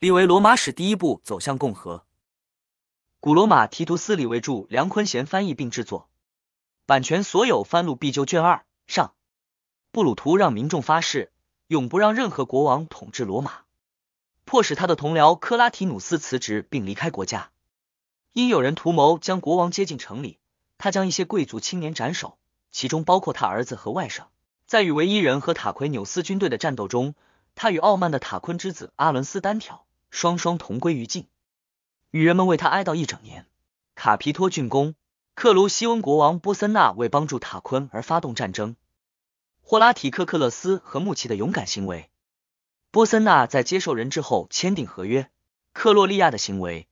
立为罗马史第一步走向共和。古罗马提图斯李维著，梁坤贤翻译并制作，版权所有。翻录必究卷二上。布鲁图让民众发誓，永不让任何国王统治罗马，迫使他的同僚克拉提努斯辞职并离开国家。因有人图谋将国王接进城里，他将一些贵族青年斩首，其中包括他儿子和外甥。在与维伊人和塔奎纽斯军队的战斗中，他与傲慢的塔昆之子阿伦斯单挑，双双同归于尽。女人们为他哀悼一整年。卡皮托竣工，克卢西翁国王波森纳为帮助塔昆而发动战争。霍拉提克克勒斯和穆奇的勇敢行为，波森纳在接受人质后签订合约。克洛利亚的行为，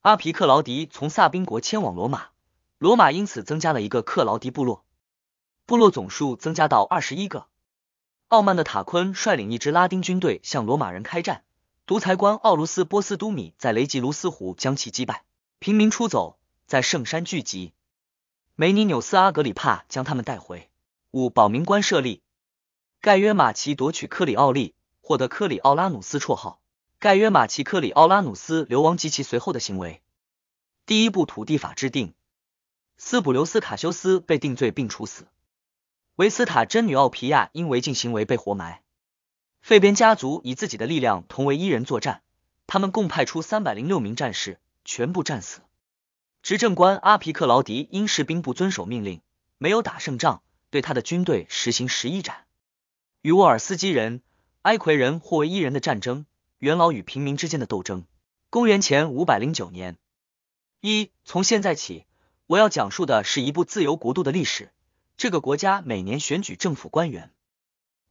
阿皮克劳迪从萨宾国迁往罗马，罗马因此增加了一个克劳迪部落，部落总数增加到二十一个。傲慢的塔昆率领一支拉丁军队向罗马人开战，独裁官奥卢斯波斯都米在雷吉卢斯湖将其击败，平民出走，在圣山聚集，梅尼纽斯阿格里帕将他们带回。五保民官设立，盖约马奇夺取克里奥利，获得克里奥拉努斯绰号。盖约马奇克里奥拉努斯流亡及其随后的行为。第一部土地法制定，斯普留斯卡修斯被定罪并处死。维斯塔真女奥皮亚因违禁行为被活埋。费边家族以自己的力量同为伊人作战，他们共派出三百零六名战士，全部战死。执政官阿皮克劳迪因士兵不遵守命令，没有打胜仗。对他的军队实行十一斩。与沃尔斯基人、埃奎人或为伊人的战争，元老与平民之间的斗争。公元前五百零九年，一从现在起，我要讲述的是一部自由国度的历史。这个国家每年选举政府官员，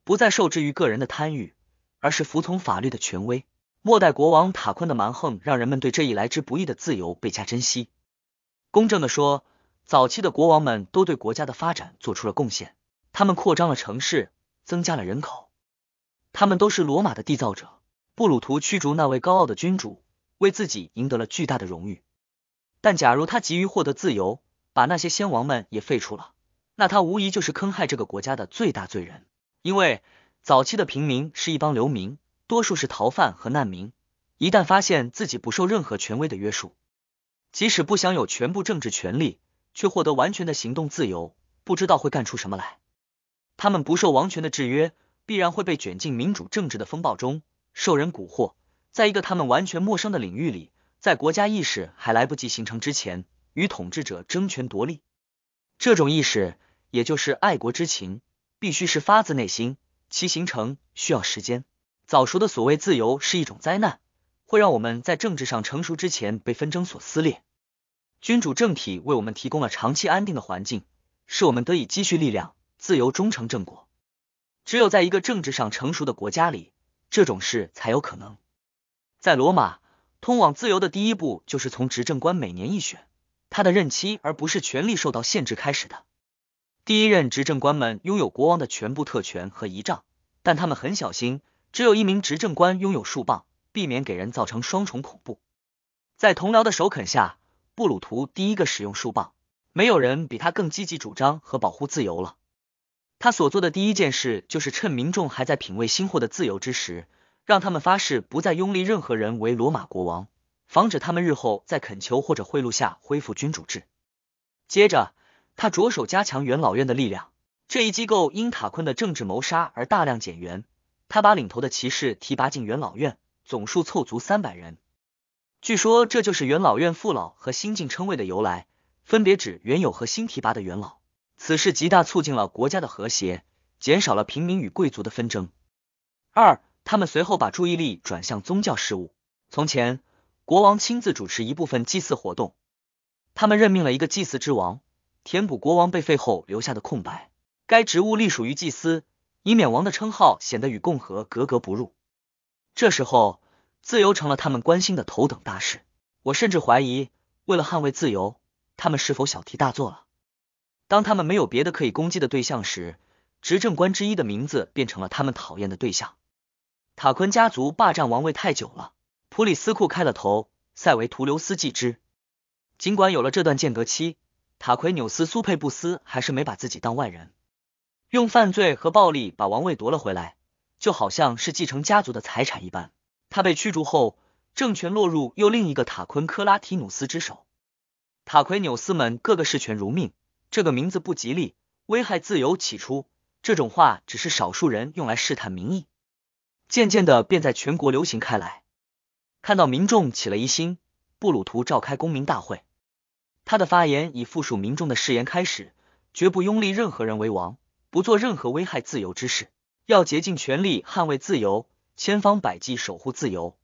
不再受制于个人的贪欲，而是服从法律的权威。末代国王塔昆的蛮横，让人们对这一来之不易的自由倍加珍惜。公正的说。早期的国王们都对国家的发展做出了贡献，他们扩张了城市，增加了人口，他们都是罗马的缔造者。布鲁图驱逐那位高傲的君主，为自己赢得了巨大的荣誉。但假如他急于获得自由，把那些先王们也废除了，那他无疑就是坑害这个国家的最大罪人。因为早期的平民是一帮流民，多数是逃犯和难民，一旦发现自己不受任何权威的约束，即使不享有全部政治权利。却获得完全的行动自由，不知道会干出什么来。他们不受王权的制约，必然会被卷进民主政治的风暴中，受人蛊惑，在一个他们完全陌生的领域里，在国家意识还来不及形成之前，与统治者争权夺利。这种意识，也就是爱国之情，必须是发自内心，其形成需要时间。早熟的所谓自由是一种灾难，会让我们在政治上成熟之前被纷争所撕裂。君主政体为我们提供了长期安定的环境，使我们得以积蓄力量，自由终成正果。只有在一个政治上成熟的国家里，这种事才有可能。在罗马，通往自由的第一步就是从执政官每年一选，他的任期而不是权力受到限制开始的。第一任执政官们拥有国王的全部特权和仪仗，但他们很小心，只有一名执政官拥有树棒，避免给人造成双重恐怖。在同僚的首肯下。布鲁图第一个使用树棒，没有人比他更积极主张和保护自由了。他所做的第一件事，就是趁民众还在品味新获的自由之时，让他们发誓不再拥立任何人为罗马国王，防止他们日后在恳求或者贿赂下恢复君主制。接着，他着手加强元老院的力量。这一机构因塔昆的政治谋杀而大量减员。他把领头的骑士提拔进元老院，总数凑足三百人。据说这就是元老院父老和新晋称谓的由来，分别指原有和新提拔的元老。此事极大促进了国家的和谐，减少了平民与贵族的纷争。二，他们随后把注意力转向宗教事务。从前，国王亲自主持一部分祭祀活动，他们任命了一个祭祀之王，填补国王被废后留下的空白。该职务隶属于祭司，以免王的称号显得与共和格格不入。这时候。自由成了他们关心的头等大事。我甚至怀疑，为了捍卫自由，他们是否小题大做了？当他们没有别的可以攻击的对象时，执政官之一的名字变成了他们讨厌的对象。塔昆家族霸占王位太久了，普里斯库开了头，塞维图留斯继之。尽管有了这段间隔期，塔奎纽斯苏佩布斯还是没把自己当外人，用犯罪和暴力把王位夺了回来，就好像是继承家族的财产一般。他被驱逐后，政权落入又另一个塔昆科拉提努斯之手。塔奎纽斯们个个视权如命，这个名字不吉利，危害自由。起初，这种话只是少数人用来试探民意，渐渐的便在全国流行开来。看到民众起了疑心，布鲁图召开公民大会，他的发言以附属民众的誓言开始，绝不拥立任何人为王，不做任何危害自由之事，要竭尽全力捍卫自由，千方百计守护自由。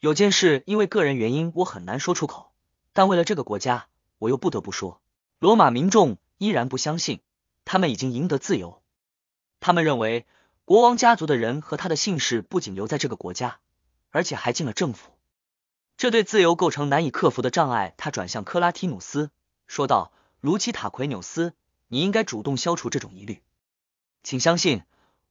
有件事因为个人原因我很难说出口，但为了这个国家，我又不得不说。罗马民众依然不相信他们已经赢得自由，他们认为国王家族的人和他的姓氏不仅留在这个国家。而且还进了政府，这对自由构成难以克服的障碍。他转向克拉提努斯说道：“卢奇塔奎纽斯，你应该主动消除这种疑虑。请相信，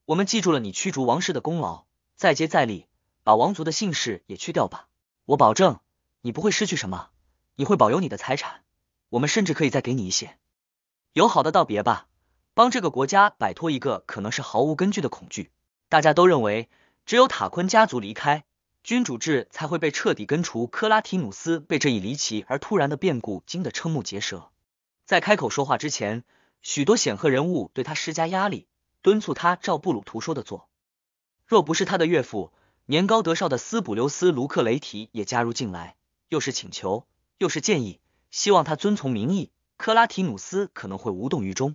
我们记住了你驱逐王室的功劳，再接再厉，把王族的姓氏也去掉吧。我保证，你不会失去什么，你会保有你的财产，我们甚至可以再给你一些。友好的道别吧，帮这个国家摆脱一个可能是毫无根据的恐惧。大家都认为，只有塔昆家族离开。”君主制才会被彻底根除。克拉提努斯被这一离奇而突然的变故惊得瞠目结舌，在开口说话之前，许多显赫人物对他施加压力，敦促他照布鲁图说的做。若不是他的岳父年高德少的斯普留斯卢克雷提也加入进来，又是请求又是建议，希望他遵从民意，克拉提努斯可能会无动于衷。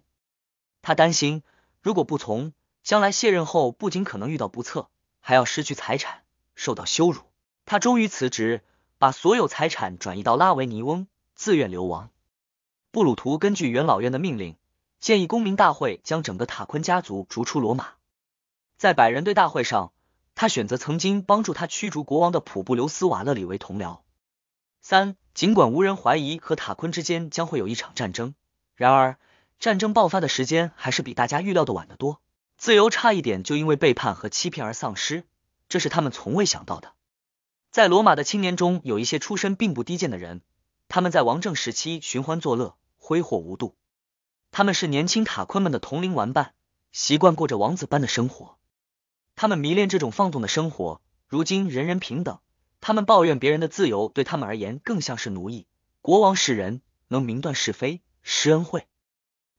他担心，如果不从，将来卸任后不仅可能遇到不测，还要失去财产。受到羞辱，他终于辞职，把所有财产转移到拉维尼翁，自愿流亡。布鲁图根据元老院的命令，建议公民大会将整个塔昆家族逐出罗马。在百人队大会上，他选择曾经帮助他驱逐国王的普布留斯瓦勒里为同僚。三，尽管无人怀疑和塔昆之间将会有一场战争，然而战争爆发的时间还是比大家预料的晚得多，自由差一点就因为背叛和欺骗而丧失。这是他们从未想到的。在罗马的青年中，有一些出身并不低贱的人，他们在王政时期寻欢作乐，挥霍无度。他们是年轻塔昆们的同龄玩伴，习惯过着王子般的生活。他们迷恋这种放纵的生活。如今人人平等，他们抱怨别人的自由对他们而言更像是奴役。国王是人，能明断是非，施恩惠。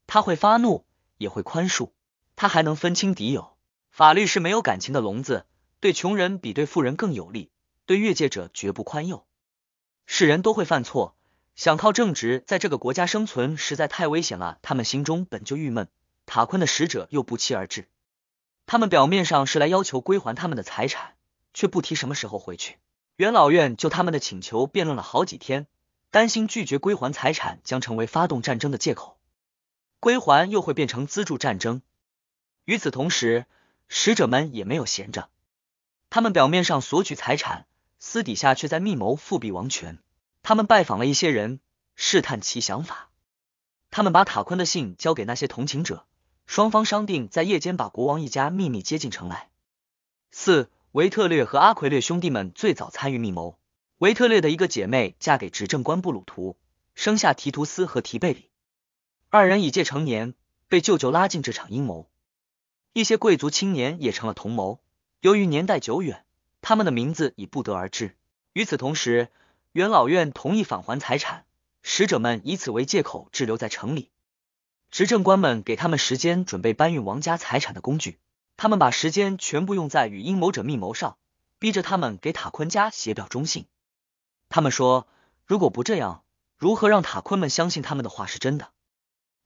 他会发怒，也会宽恕，他还能分清敌友。法律是没有感情的笼子。对穷人比对富人更有利，对越界者绝不宽宥。世人都会犯错，想靠正直在这个国家生存实在太危险了。他们心中本就郁闷，塔昆的使者又不期而至。他们表面上是来要求归还他们的财产，却不提什么时候回去。元老院就他们的请求辩论了好几天，担心拒绝归还财产将成为发动战争的借口，归还又会变成资助战争。与此同时，使者们也没有闲着。他们表面上索取财产，私底下却在密谋复辟王权。他们拜访了一些人，试探其想法。他们把塔昆的信交给那些同情者，双方商定在夜间把国王一家秘密接进城来。四维特略和阿奎略兄弟们最早参与密谋。维特略的一个姐妹嫁给执政官布鲁图，生下提图斯和提贝里，二人已届成年，被舅舅拉进这场阴谋。一些贵族青年也成了同谋。由于年代久远，他们的名字已不得而知。与此同时，元老院同意返还财产，使者们以此为借口滞留在城里。执政官们给他们时间准备搬运王家财产的工具，他们把时间全部用在与阴谋者密谋上，逼着他们给塔昆家写表忠信。他们说，如果不这样，如何让塔昆们相信他们的话是真的？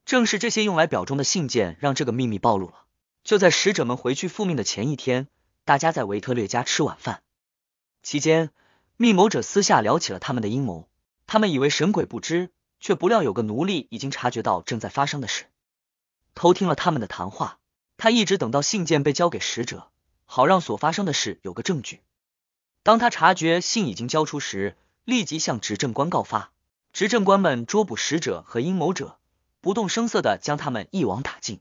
正是这些用来表忠的信件，让这个秘密暴露了。就在使者们回去复命的前一天。大家在维特略家吃晚饭期间，密谋者私下聊起了他们的阴谋。他们以为神鬼不知，却不料有个奴隶已经察觉到正在发生的事，偷听了他们的谈话。他一直等到信件被交给使者，好让所发生的事有个证据。当他察觉信已经交出时，立即向执政官告发。执政官们捉捕使者和阴谋者，不动声色的将他们一网打尽。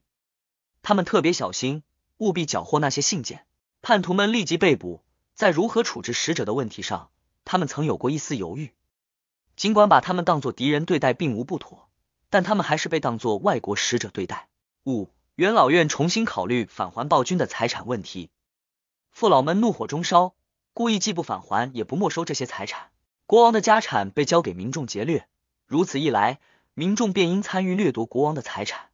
他们特别小心，务必缴获那些信件。叛徒们立即被捕，在如何处置使者的问题上，他们曾有过一丝犹豫。尽管把他们当作敌人对待并无不妥，但他们还是被当作外国使者对待。五元老院重新考虑返还暴君的财产问题，父老们怒火中烧，故意既不返还也不没收这些财产。国王的家产被交给民众劫掠，如此一来，民众便因参与掠夺国王的财产，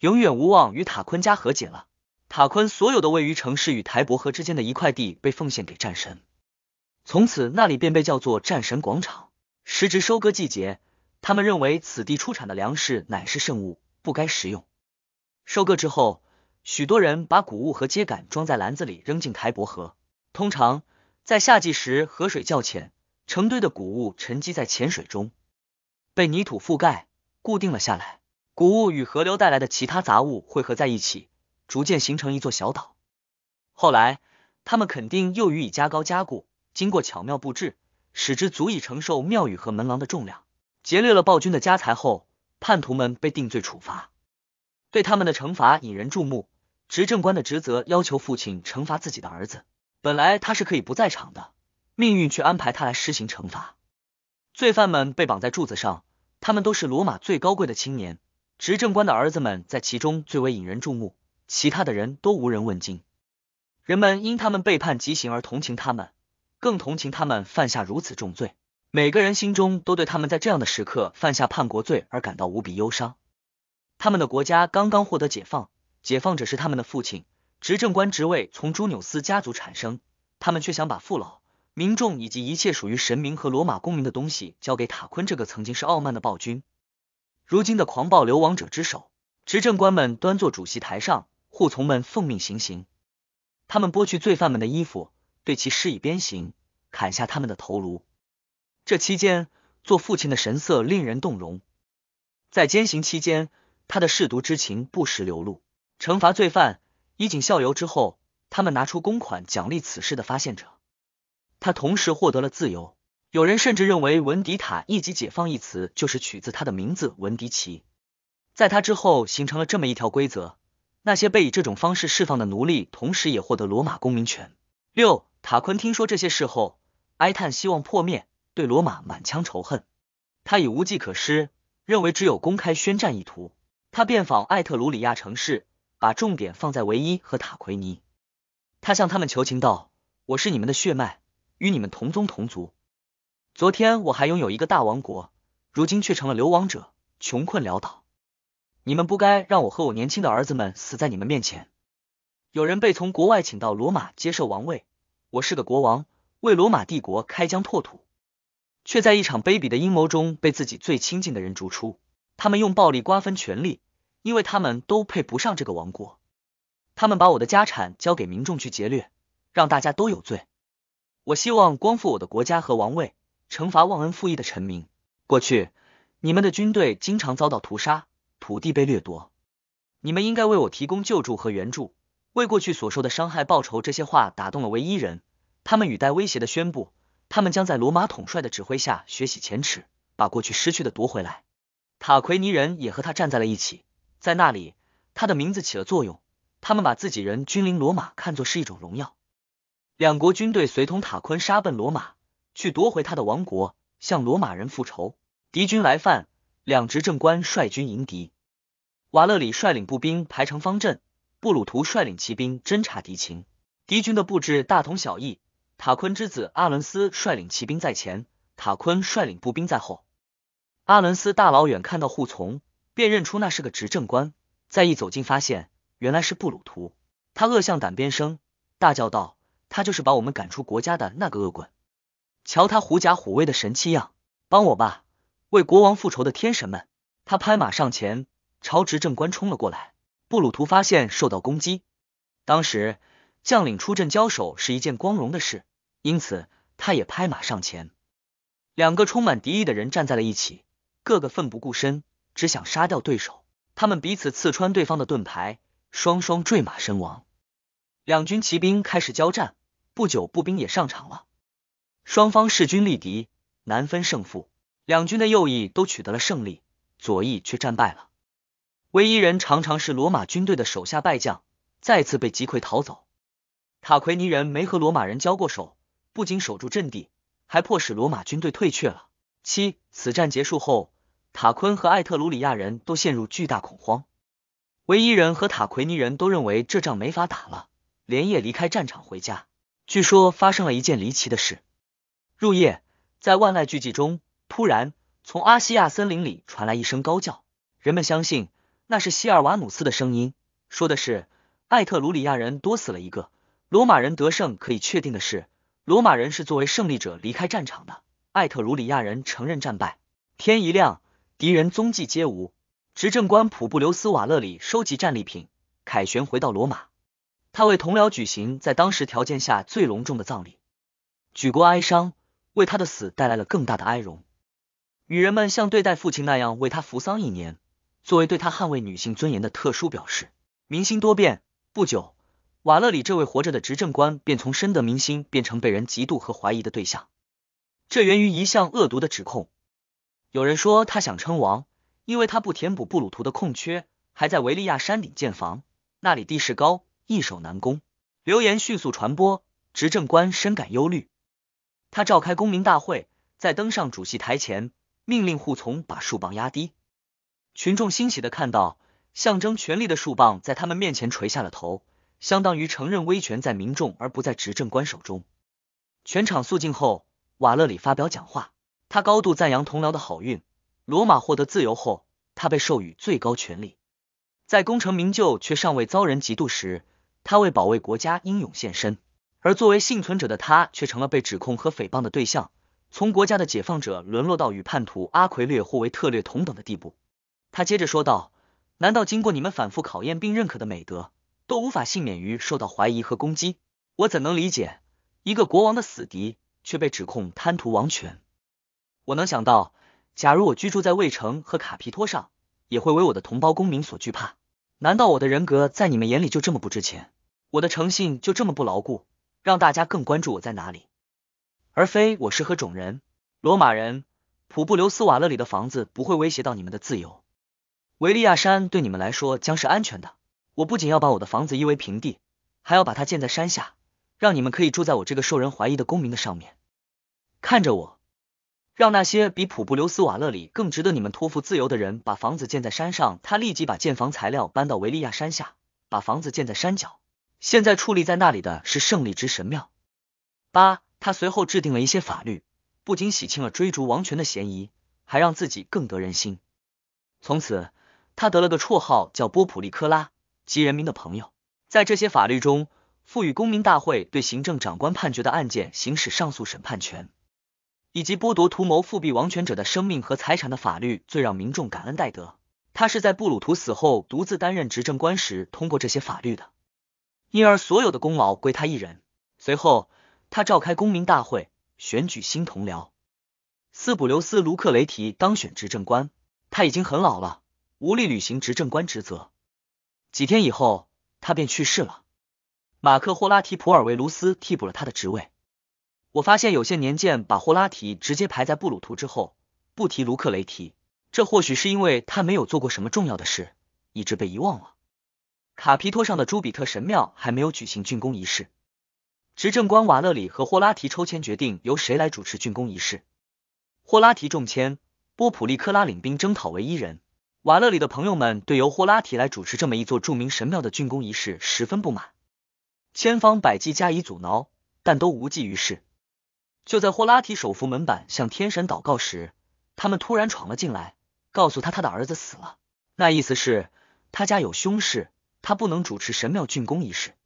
永远无望与塔昆家和解了。塔昆所有的位于城市与台伯河之间的一块地被奉献给战神，从此那里便被叫做战神广场。时值收割季节，他们认为此地出产的粮食乃是圣物，不该食用。收割之后，许多人把谷物和秸秆装在篮子里扔进台伯河。通常在夏季时，河水较浅，成堆的谷物沉积在浅水中，被泥土覆盖，固定了下来。谷物与河流带来的其他杂物汇合在一起，逐渐形成一座小岛。后来，他们肯定又予以加高加固，经过巧妙布置。使之足以承受庙宇和门廊的重量。劫掠了暴君的家财后，叛徒们被定罪处罚。对他们的惩罚引人注目。执政官的职责要求父亲惩罚自己的儿子。本来他是可以不在场的，命运却安排他来施行惩罚。罪犯们被绑在柱子上，他们都是罗马最高贵的青年。执政官的儿子们在其中最为引人注目，其他的人都无人问津。人们因他们背叛极刑而同情他们。更同情他们犯下如此重罪，每个人心中都对他们在这样的时刻犯下叛国罪而感到无比忧伤。他们的国家刚刚获得解放，解放者是他们的父亲，执政官职位从朱纽斯家族产生，他们却想把父老、民众以及一切属于神明和罗马公民的东西交给塔昆这个曾经是傲慢的暴君，如今的狂暴流亡者之手。执政官们端坐主席台上，护从们奉命行刑，他们剥去罪犯们的衣服。对其施以鞭刑，砍下他们的头颅。这期间，做父亲的神色令人动容。在监刑期间，他的舐犊之情不时流露。惩罚罪犯，以儆效尤之后，他们拿出公款奖励此事的发现者。他同时获得了自由。有人甚至认为“文迪塔”一级解放一词就是取自他的名字文迪奇。在他之后，形成了这么一条规则：那些被以这种方式释放的奴隶，同时也获得罗马公民权。六。塔昆听说这些事后，哀叹希望破灭，对罗马满腔仇恨。他已无计可施，认为只有公开宣战一途。他遍访艾特鲁里亚城市，把重点放在维伊和塔奎尼。他向他们求情道：“我是你们的血脉，与你们同宗同族。昨天我还拥有一个大王国，如今却成了流亡者，穷困潦倒。你们不该让我和我年轻的儿子们死在你们面前。有人被从国外请到罗马接受王位。”我是个国王，为罗马帝国开疆拓土，却在一场卑鄙的阴谋中被自己最亲近的人逐出。他们用暴力瓜分权力，因为他们都配不上这个王国。他们把我的家产交给民众去劫掠，让大家都有罪。我希望光复我的国家和王位，惩罚忘恩负义的臣民。过去你们的军队经常遭到屠杀，土地被掠夺，你们应该为我提供救助和援助。为过去所受的伤害报仇，这些话打动了唯一人。他们语带威胁的宣布，他们将在罗马统帅的指挥下学习前耻，把过去失去的夺回来。塔奎尼人也和他站在了一起，在那里，他的名字起了作用。他们把自己人君临罗马看作是一种荣耀。两国军队随同塔昆杀奔罗马，去夺回他的王国，向罗马人复仇。敌军来犯，两执政官率军迎敌。瓦勒里率领步兵排成方阵。布鲁图率领骑兵侦察敌情，敌军的布置大同小异。塔昆之子阿伦斯率领骑兵在前，塔昆率领步兵在后。阿伦斯大老远看到护从，便认出那是个执政官。再一走近，发现原来是布鲁图。他恶向胆边生，大叫道：“他就是把我们赶出国家的那个恶棍！瞧他狐假虎威的神气样！帮我吧，为国王复仇的天神们！”他拍马上前，朝执政官冲了过来。布鲁图发现受到攻击，当时将领出阵交手是一件光荣的事，因此他也拍马上前。两个充满敌意的人站在了一起，个个奋不顾身，只想杀掉对手。他们彼此刺穿对方的盾牌，双双坠马身亡。两军骑兵开始交战，不久步兵也上场了。双方势均力敌，难分胜负。两军的右翼都取得了胜利，左翼却战败了。唯一人常常是罗马军队的手下败将，再次被击溃逃走。塔奎尼人没和罗马人交过手，不仅守住阵地，还迫使罗马军队退却了。七，此战结束后，塔昆和艾特鲁里亚人都陷入巨大恐慌。唯一人和塔奎尼人都认为这仗没法打了，连夜离开战场回家。据说发生了一件离奇的事。入夜，在万籁俱寂中，突然从阿西亚森林里传来一声高叫，人们相信那是希尔瓦努斯的声音，说的是艾特鲁里亚人多死了一个，罗马人得胜。可以确定的是，罗马人是作为胜利者离开战场的，艾特鲁里亚人承认战败。天一亮，敌人踪迹皆无。执政官普布留斯瓦勒里收集战利品，凯旋回到罗马。他为同僚举行在当时条件下最隆重的葬礼，举国哀伤，为他的死带来了更大的哀荣。女人们像对待父亲那样为他服丧一年，作为对他捍卫女性尊严的特殊表示。民心多变，不久，瓦勒里这位活着的执政官便从深得民心变成被人嫉妒和怀疑的对象。这源于一项恶毒的指控。有人说他想称王。因为他不填补布鲁图的空缺，还在维利亚山顶建房，那里地势高，易守难攻。流言迅速传播，执政官深感忧虑。他召开公民大会，在登上主席台前，命令护从把树棒压低。群众欣喜的看到，象征权力的树棒在他们面前垂下了头，相当于承认威权在民众而不在执政官手中。全场肃静后，瓦勒里发表讲话，他高度赞扬同僚的好运。罗马获得自由后，他被授予最高权力。在功成名就却尚未遭人嫉妒时，他为保卫国家英勇献身；而作为幸存者的他，却成了被指控和诽谤的对象，从国家的解放者沦落到与叛徒阿奎略或维特略同等的地步。他接着说道：“难道经过你们反复考验并认可的美德，都无法幸免于受到怀疑和攻击？我怎能理解一个国王的死敌却被指控贪图王权？我能想到。”假如我居住在卫城和卡皮托上，也会为我的同胞公民所惧怕。难道我的人格在你们眼里就这么不值钱？我的诚信就这么不牢固，让大家更关注我在哪里，而非我是何种人？罗马人，普布留斯瓦勒里的房子不会威胁到你们的自由。维利亚山对你们来说将是安全的。我不仅要把我的房子夷为平地，还要把它建在山下，让你们可以住在我这个受人怀疑的公民的上面。看着我。让那些比普布留斯瓦勒里更值得你们托付自由的人把房子建在山上。他立即把建房材料搬到维利亚山下，把房子建在山脚。现在矗立在那里的是胜利之神庙。八，他随后制定了一些法律，不仅洗清了追逐王权的嫌疑，还让自己更得人心。从此，他得了个绰号叫波普利科拉，即人民的朋友。在这些法律中，赋予公民大会对行政长官判决的案件行使上诉审判权。以及剥夺图谋复辟王权者的生命和财产的法律，最让民众感恩戴德。他是在布鲁图死后独自担任执政官时通过这些法律的，因而所有的功劳归他一人。随后，他召开公民大会，选举新同僚斯普留斯·卢克雷提当选执政官。他已经很老了，无力履行执政官职责。几天以后，他便去世了。马克·霍拉提普尔维卢斯替补了他的职位。我发现有些年鉴把霍拉提直接排在布鲁图之后，不提卢克雷提，这或许是因为他没有做过什么重要的事，以致被遗忘了。卡皮托上的朱比特神庙还没有举行竣工仪式，执政官瓦勒里和霍拉提抽签决定由谁来主持竣工仪式。霍拉提中签，波普利克拉领兵征讨为一人。瓦勒里的朋友们对由霍拉提来主持这么一座著名神庙的竣工仪式十分不满，千方百计加以阻挠，但都无济于事。就在霍拉提手扶门板向天神祷告时，他们突然闯了进来，告诉他他的儿子死了。那意思是他家有凶事，他不能主持神庙竣工仪式。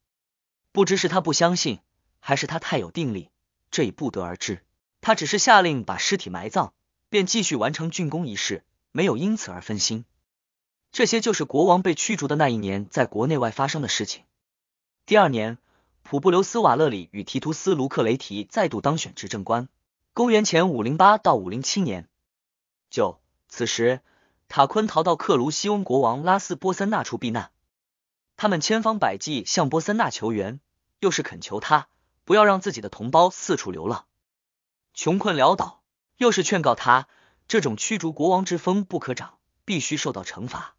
不知是他不相信，还是他太有定力，这已不得而知。他只是下令把尸体埋葬，便继续完成竣工仪式，没有因此而分心。这些就是国王被驱逐的那一年在国内外发生的事情。第二年。普布留斯瓦勒里与提图斯卢克雷提再度当选执政官。公元前五零八到五零七年，九，此时塔昆逃到克卢西翁国王拉斯波森纳处避难。他们千方百计向波森纳求援，又是恳求他不要让自己的同胞四处流浪、穷困潦倒，又是劝告他这种驱逐国王之风不可长，必须受到惩罚。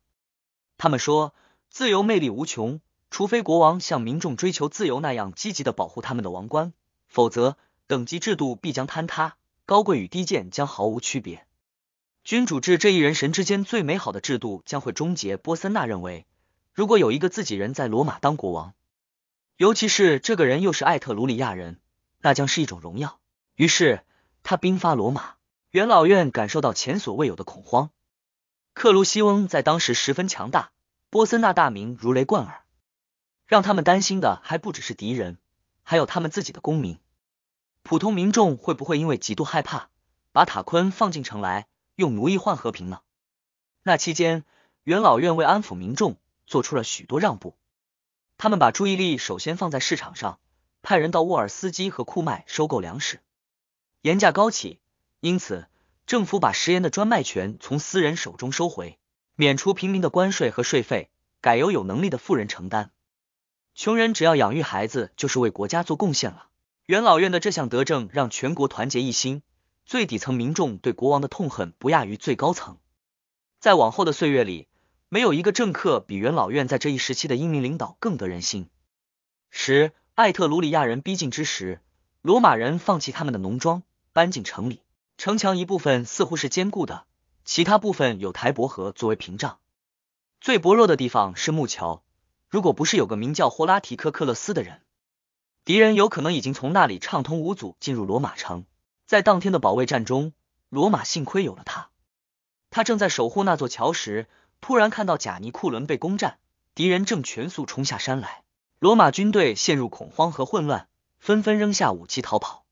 他们说自由魅力无穷。除非国王像民众追求自由那样积极的保护他们的王冠，否则等级制度必将坍塌，高贵与低贱将毫无区别。君主制这一人神之间最美好的制度将会终结。波森纳认为，如果有一个自己人在罗马当国王，尤其是这个人又是艾特鲁里亚人，那将是一种荣耀。于是他兵发罗马，元老院感受到前所未有的恐慌。克卢西翁在当时十分强大，波森纳大名如雷贯耳，让他们担心的还不只是敌人，还有他们自己的公民。普通民众会不会因为极度害怕，把塔昆放进城来，用奴役换和平呢？那期间，元老院为安抚民众，做出了许多让步。他们把注意力首先放在市场上，派人到沃尔斯基和库麦收购粮食。盐价高起，因此政府把食盐的专卖权从私人手中收回，免除平民的关税和税费，改由有能力的富人承担。穷人只要养育孩子，就是为国家做贡献了。元老院的这项德政让全国团结一心，最底层民众对国王的痛恨不亚于最高层。在往后的岁月里，没有一个政客比元老院在这一时期的英明领导更得人心。十艾特鲁里亚人逼近之时，罗马人放弃他们的农庄，搬进城里。城墙一部分似乎是坚固的，其他部分有台伯河作为屏障。最薄弱的地方是木桥，如果不是有个名叫霍拉提克克勒斯的人。敌人有可能已经从那里畅通无阻进入罗马城。在当天的保卫战中，罗马幸亏有了他。他正在守护那座桥时，突然看到贾尼库伦被攻占，敌人正全速冲下山来。罗马军队陷入恐慌和混乱，纷纷扔下武器逃跑。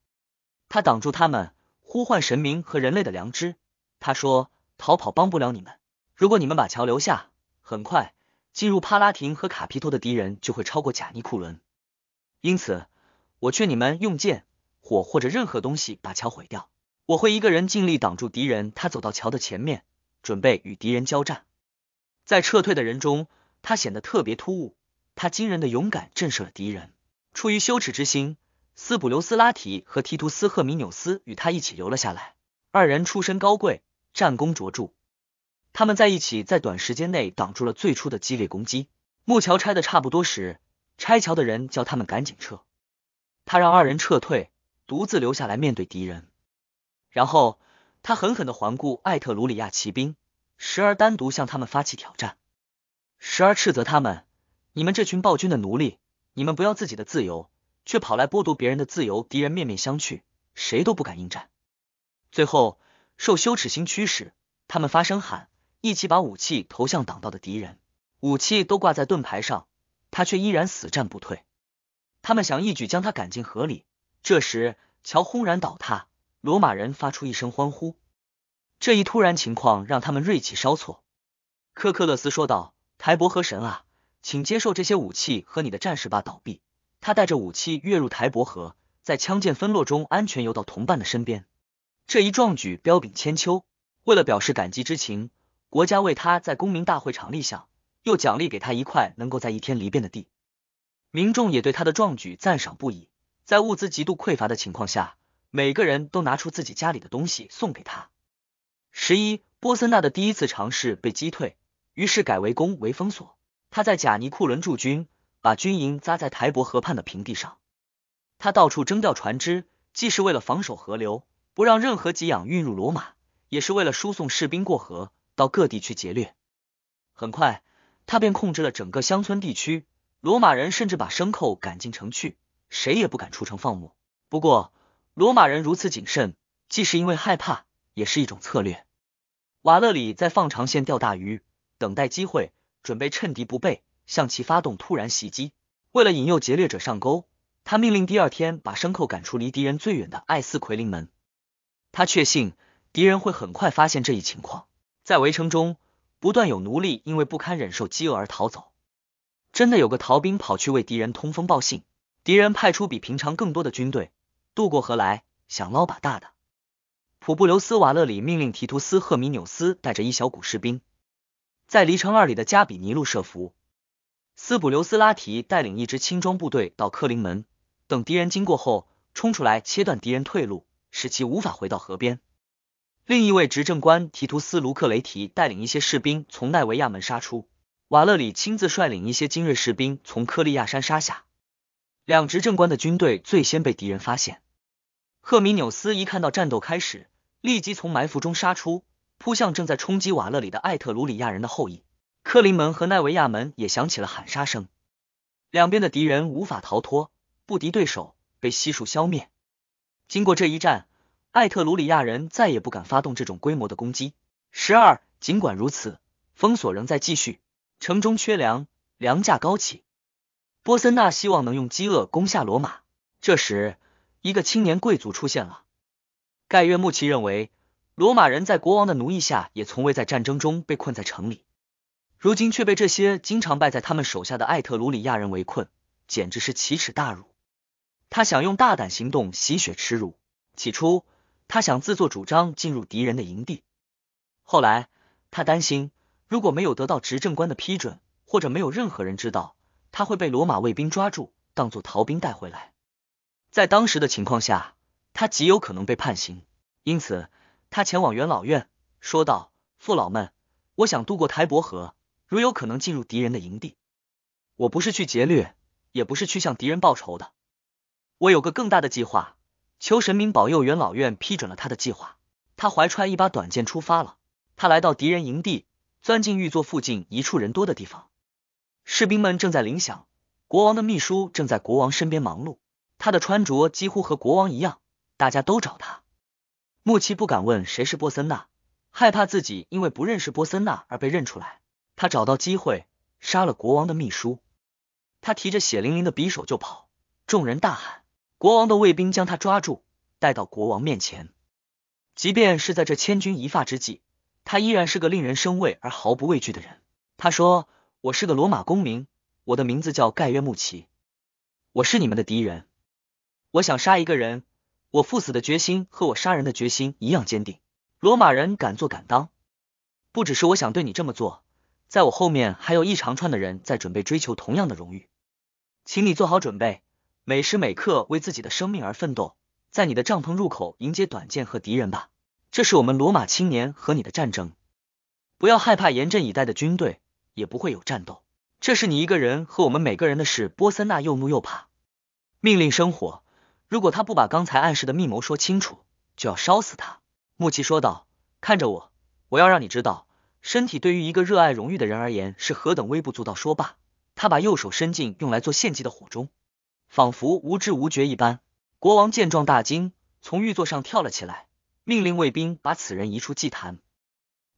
他挡住他们，呼唤神明和人类的良知。他说：“逃跑帮不了你们。如果你们把桥留下，很快进入帕拉廷和卡皮托的敌人就会超过贾尼库伦。”因此，我劝你们用剑、火或者任何东西把桥毁掉。我会一个人尽力挡住敌人。他走到桥的前面，准备与敌人交战。在撤退的人中，他显得特别突兀。他惊人的勇敢震慑了敌人。出于羞耻之心，斯普留斯拉提和提图斯赫米纽斯与他一起留了下来。二人出身高贵，战功卓著。他们在一起在短时间内挡住了最初的激烈攻击。木桥拆的差不多时。拆桥的人叫他们赶紧撤，他让二人撤退，独自留下来面对敌人。然后他狠狠的环顾艾特鲁里亚骑兵，时而单独向他们发起挑战，时而斥责他们：“你们这群暴君的奴隶，你们不要自己的自由，却跑来剥夺别人的自由。”敌人面面相觑，谁都不敢应战。最后受羞耻心驱使，他们发声喊，一起把武器投向挡道的敌人，武器都挂在盾牌上。他却依然死战不退，他们想一举将他赶进河里。这时桥轰然倒塌，罗马人发出一声欢呼。这一突然情况让他们锐气稍挫。科克勒斯说道：“台伯河神啊，请接受这些武器和你的战士吧。”倒闭。他带着武器跃入台伯河，在枪剑纷落中安全游到同伴的身边。这一壮举彪炳千秋。为了表示感激之情，国家为他在公民大会场立像。又奖励给他一块能够在一天犁遍的地，民众也对他的壮举赞赏不已。在物资极度匮乏的情况下，每个人都拿出自己家里的东西送给他。十一，波森纳的第一次尝试被击退，于是改为攻为封锁。他在贾尼库伦驻军，把军营扎在台伯河畔的平地上。他到处征调船只，既是为了防守河流，不让任何给养运入罗马，也是为了输送士兵过河，到各地去劫掠。很快。他便控制了整个乡村地区，罗马人甚至把牲口赶进城去，谁也不敢出城放牧。不过，罗马人如此谨慎，既是因为害怕，也是一种策略。瓦勒里在放长线钓大鱼，等待机会，准备趁敌不备向其发动突然袭击。为了引诱劫掠者上钩，他命令第二天把牲口赶出离敌人最远的艾斯奎林门。他确信敌人会很快发现这一情况，在围城中。不断有奴隶因为不堪忍受饥饿而逃走。真的有个逃兵跑去为敌人通风报信，敌人派出比平常更多的军队渡过河来，想捞把大的。普布留斯瓦勒里命令提图斯赫米纽斯带着一小股士兵，在离城二里的加比尼路设伏。斯普留斯拉提带领一支轻装部队到克林门，等敌人经过后，冲出来切断敌人退路，使其无法回到河边。另一位执政官提图斯卢克雷提带领一些士兵从奈维亚门杀出，瓦勒里亲自率领一些精锐士兵从科利亚山杀下。两执政官的军队最先被敌人发现。赫米纽斯一看到战斗开始，立即从埋伏中杀出，扑向正在冲击瓦勒里的艾特鲁里亚人的后裔。克林门和奈维亚门也响起了喊杀声。两边的敌人无法逃脱，不敌对手，被悉数消灭。经过这一战，艾特鲁里亚人再也不敢发动这种规模的攻击。十二，尽管如此，封锁仍在继续，城中缺粮，粮价高起。波森纳希望能用饥饿攻下罗马。这时，一个青年贵族出现了。盖约穆奇认为，罗马人在国王的奴役下，也从未在战争中被困在城里，如今却被这些经常败在他们手下的艾特鲁里亚人围困，简直是奇耻大辱。他想用大胆行动洗雪耻辱。起初，他想自作主张进入敌人的营地，后来他担心，如果没有得到执政官的批准，或者没有任何人知道，他会被罗马卫兵抓住，当作逃兵带回来。在当时的情况下，他极有可能被判刑，因此他前往元老院，说道：“父老们，我想渡过台伯河，如有可能进入敌人的营地。我不是去劫掠，也不是去向敌人报仇的。我有个更大的计划，求神明保佑。”元老院批准了他的计划。他怀揣一把短剑出发了。他来到敌人营地，钻进玉座附近一处人多的地方。士兵们正在铃响，国王的秘书正在国王身边忙碌。他的穿着几乎和国王一样，大家都找他。穆奇不敢问谁是波森纳，害怕自己因为不认识波森纳而被认出来。他找到机会杀了国王的秘书，他提着血淋淋的匕首就跑。众人大喊，国王的卫兵将他抓住，带到国王面前。即便是在这千钧一发之际，他依然是个令人生畏而毫不畏惧的人。他说：“我是个罗马公民，我的名字叫盖约穆奇，我是你们的敌人。”我想杀一个人，我赴死的决心和我杀人的决心一样坚定。罗马人敢做敢当，不只是我想对你这么做，在我后面还有一长串的人在准备追求同样的荣誉，请你做好准备，每时每刻为自己的生命而奋斗，在你的帐篷入口迎接短剑和敌人吧。这是我们罗马青年和你的战争，不要害怕严阵以待的军队，也不会有战斗。这是你一个人和我们每个人的事。波森纳又怒又怕，命令生火。如果他不把刚才暗示的密谋说清楚，就要烧死他。穆奇说道：“看着我，我要让你知道，身体对于一个热爱荣誉的人而言是何等微不足道。”说罢，他把右手伸进用来做献祭的火中，仿佛无知无觉一般。国王见状大惊，从玉座上跳了起来，命令卫兵把此人移出祭坛。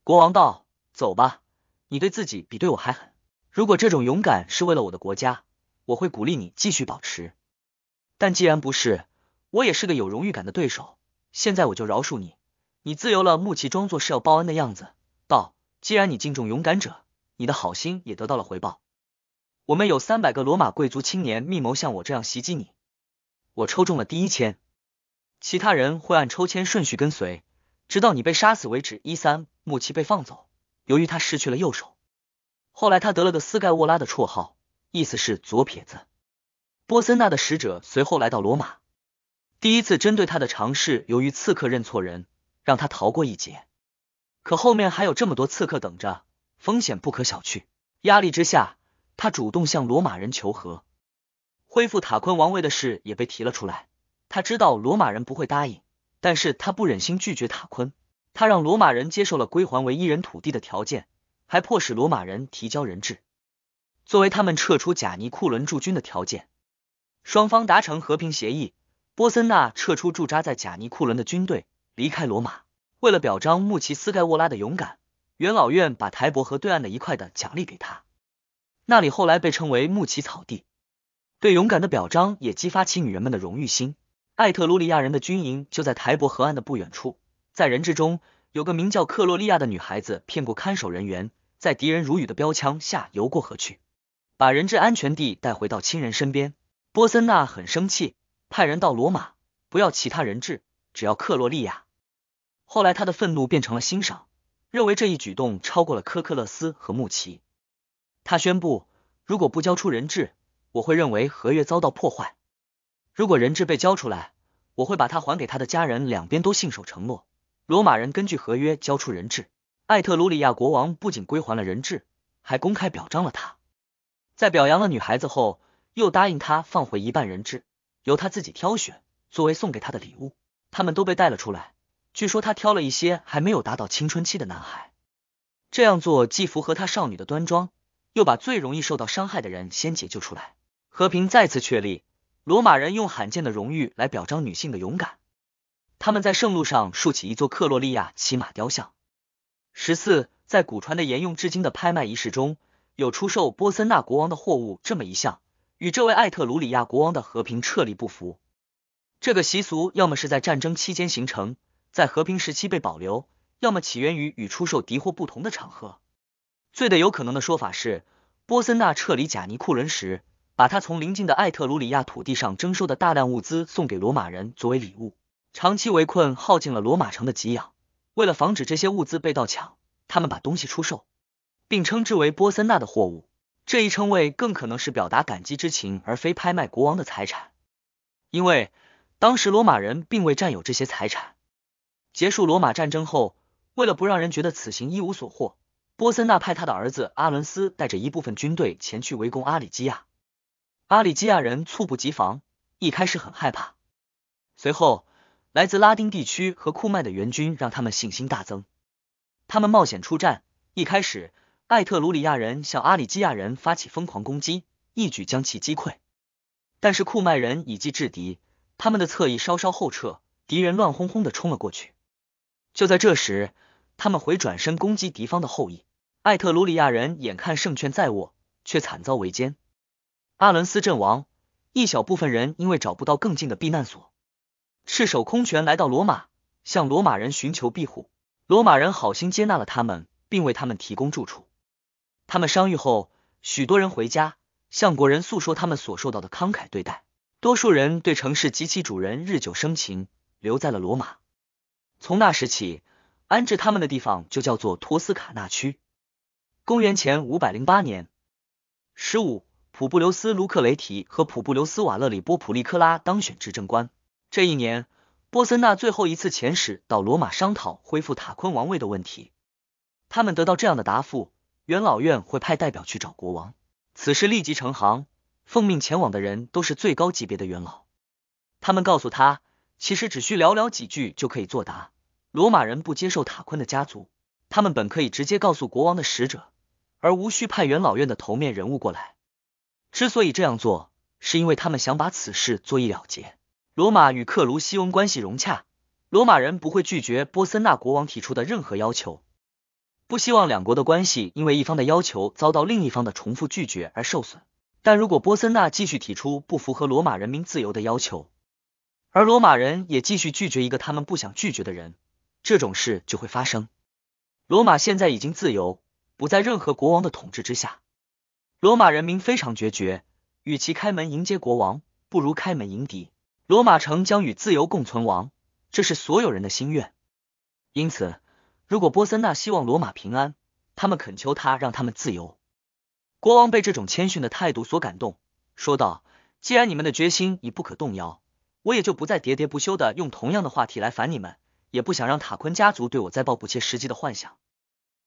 国王道：“走吧，你对自己比对我还狠。如果这种勇敢是为了我的国家，我会鼓励你继续保持。”但既然不是，我也是个有荣誉感的对手。现在我就饶恕你，你自由了。穆奇装作是要报恩的样子，道：“既然你敬重勇敢者，你的好心也得到了回报。我们有三百个罗马贵族青年密谋像我这样袭击你，我抽中了第一签，其他人会按抽签顺序跟随，直到你被杀死为止。一三，穆奇被放走，由于他失去了右手，后来他得了个斯盖沃拉的绰号，意思是左撇子。波森纳的使者随后来到罗马，第一次针对他的尝试，由于刺客认错人，让他逃过一劫。可后面还有这么多刺客等着，风险不可小觑。压力之下，他主动向罗马人求和，恢复塔昆王位的事也被提了出来。他知道罗马人不会答应，但是他不忍心拒绝塔昆，他让罗马人接受了归还为一人土地的条件，还迫使罗马人提交人质，作为他们撤出贾尼库伦驻军的条件。双方达成和平协议，波森纳撤出驻扎在贾尼库伦的军队，离开罗马。为了表彰穆奇斯盖沃拉的勇敢，元老院把台伯河对岸的一块的奖励给他，那里后来被称为穆奇草地。对勇敢的表彰也激发起女人们的荣誉心。艾特鲁里亚人的军营就在台伯河岸的不远处，在人质中有个名叫克洛利亚的女孩子，骗过看守人员，在敌人如雨的标枪下游过河去，把人质安全地带回到亲人身边。波森纳很生气，派人到罗马，不要其他人质，只要克洛利亚。后来他的愤怒变成了欣赏，认为这一举动超过了科克勒斯和穆奇。他宣布，如果不交出人质，我会认为合约遭到破坏；如果人质被交出来，我会把他还给他的家人。两边都信守承诺。罗马人根据合约交出人质，艾特鲁里亚国王不仅归还了人质，还公开表彰了他。在表扬了女孩子后。又答应他放回一半人质，由他自己挑选作为送给他的礼物。他们都被带了出来。据说他挑了一些还没有达到青春期的男孩，这样做既符合他少女的端庄，又把最容易受到伤害的人先解救出来。和平再次确立，罗马人用罕见的荣誉来表彰女性的勇敢。他们在圣路上竖起一座克洛利亚骑马雕像。十四，在古传的沿用至今的拍卖仪式中，有出售波森纳国王的货物这么一项，与这位艾特鲁里亚国王的和平彻底不符。这个习俗要么是在战争期间形成，在和平时期被保留，要么起源于与出售敌货不同的场合。最的有可能的说法是，波森纳撤离贾尼库伦时，把他从邻近的艾特鲁里亚土地上征收的大量物资送给罗马人作为礼物。长期围困耗尽了罗马城的给养，为了防止这些物资被盗抢，他们把东西出售，并称之为波森纳的货物。这一称谓更可能是表达感激之情，而非拍卖国王的财产，因为。当时罗马人并未占有这些财产。结束罗马战争后，为了不让人觉得此行一无所获，波森纳派他的儿子阿伦斯带着一部分军队前去围攻阿里基亚。阿里基亚人猝不及防，一开始很害怕，随后来自拉丁地区和库麦的援军让他们信心大增。他们冒险出战，一开始艾特鲁里亚人向阿里基亚人发起疯狂攻击，一举将其击溃。但是库麦人以计制敌。他们的侧翼稍稍后撤，敌人乱哄哄的冲了过去。就在这时，他们回转身攻击敌方的后翼。艾特鲁里亚人眼看胜券在握，却惨遭围歼。阿伦斯阵亡，一小部分人因为找不到更近的避难所，赤手空拳来到罗马，向罗马人寻求庇护。罗马人好心接纳了他们，并为他们提供住处。他们伤愈后，许多人回家，向国人诉说他们所受到的慷慨对待。多数人对城市及其主人日久生情，留在了罗马。从那时起，安置他们的地方就叫做托斯卡纳区。公元前五百零八年，十五，普布留斯·卢克雷提和普布留斯·瓦勒里波普利克拉当选执政官。这一年，波森纳最后一次遣使到罗马商讨恢复塔昆王位的问题。他们得到这样的答复：元老院会派代表去找国王。此事立即成行。奉命前往的人都是最高级别的元老，他们告诉他，其实只需寥寥几句就可以作答。罗马人不接受塔昆的家族，他们本可以直接告诉国王的使者，而无需派元老院的头面人物过来。之所以这样做，是因为他们想把此事做一了结。罗马与克卢西翁关系融洽，罗马人不会拒绝波森纳国王提出的任何要求，不希望两国的关系因为一方的要求遭到另一方的重复拒绝而受损。但如果波森纳继续提出不符合罗马人民自由的要求，而罗马人也继续拒绝一个他们不想拒绝的人，这种事就会发生。罗马现在已经自由，不在任何国王的统治之下。罗马人民非常决绝，与其开门迎接国王，不如开门迎敌。罗马城将与自由共存亡，这是所有人的心愿。因此，如果波森纳希望罗马平安，他们恳求他让他们自由。国王被这种谦逊的态度所感动，说道：“既然你们的决心已不可动摇，我也就不再喋喋不休的用同样的话题来烦你们，也不想让塔昆家族对我再抱不切实际的幻想。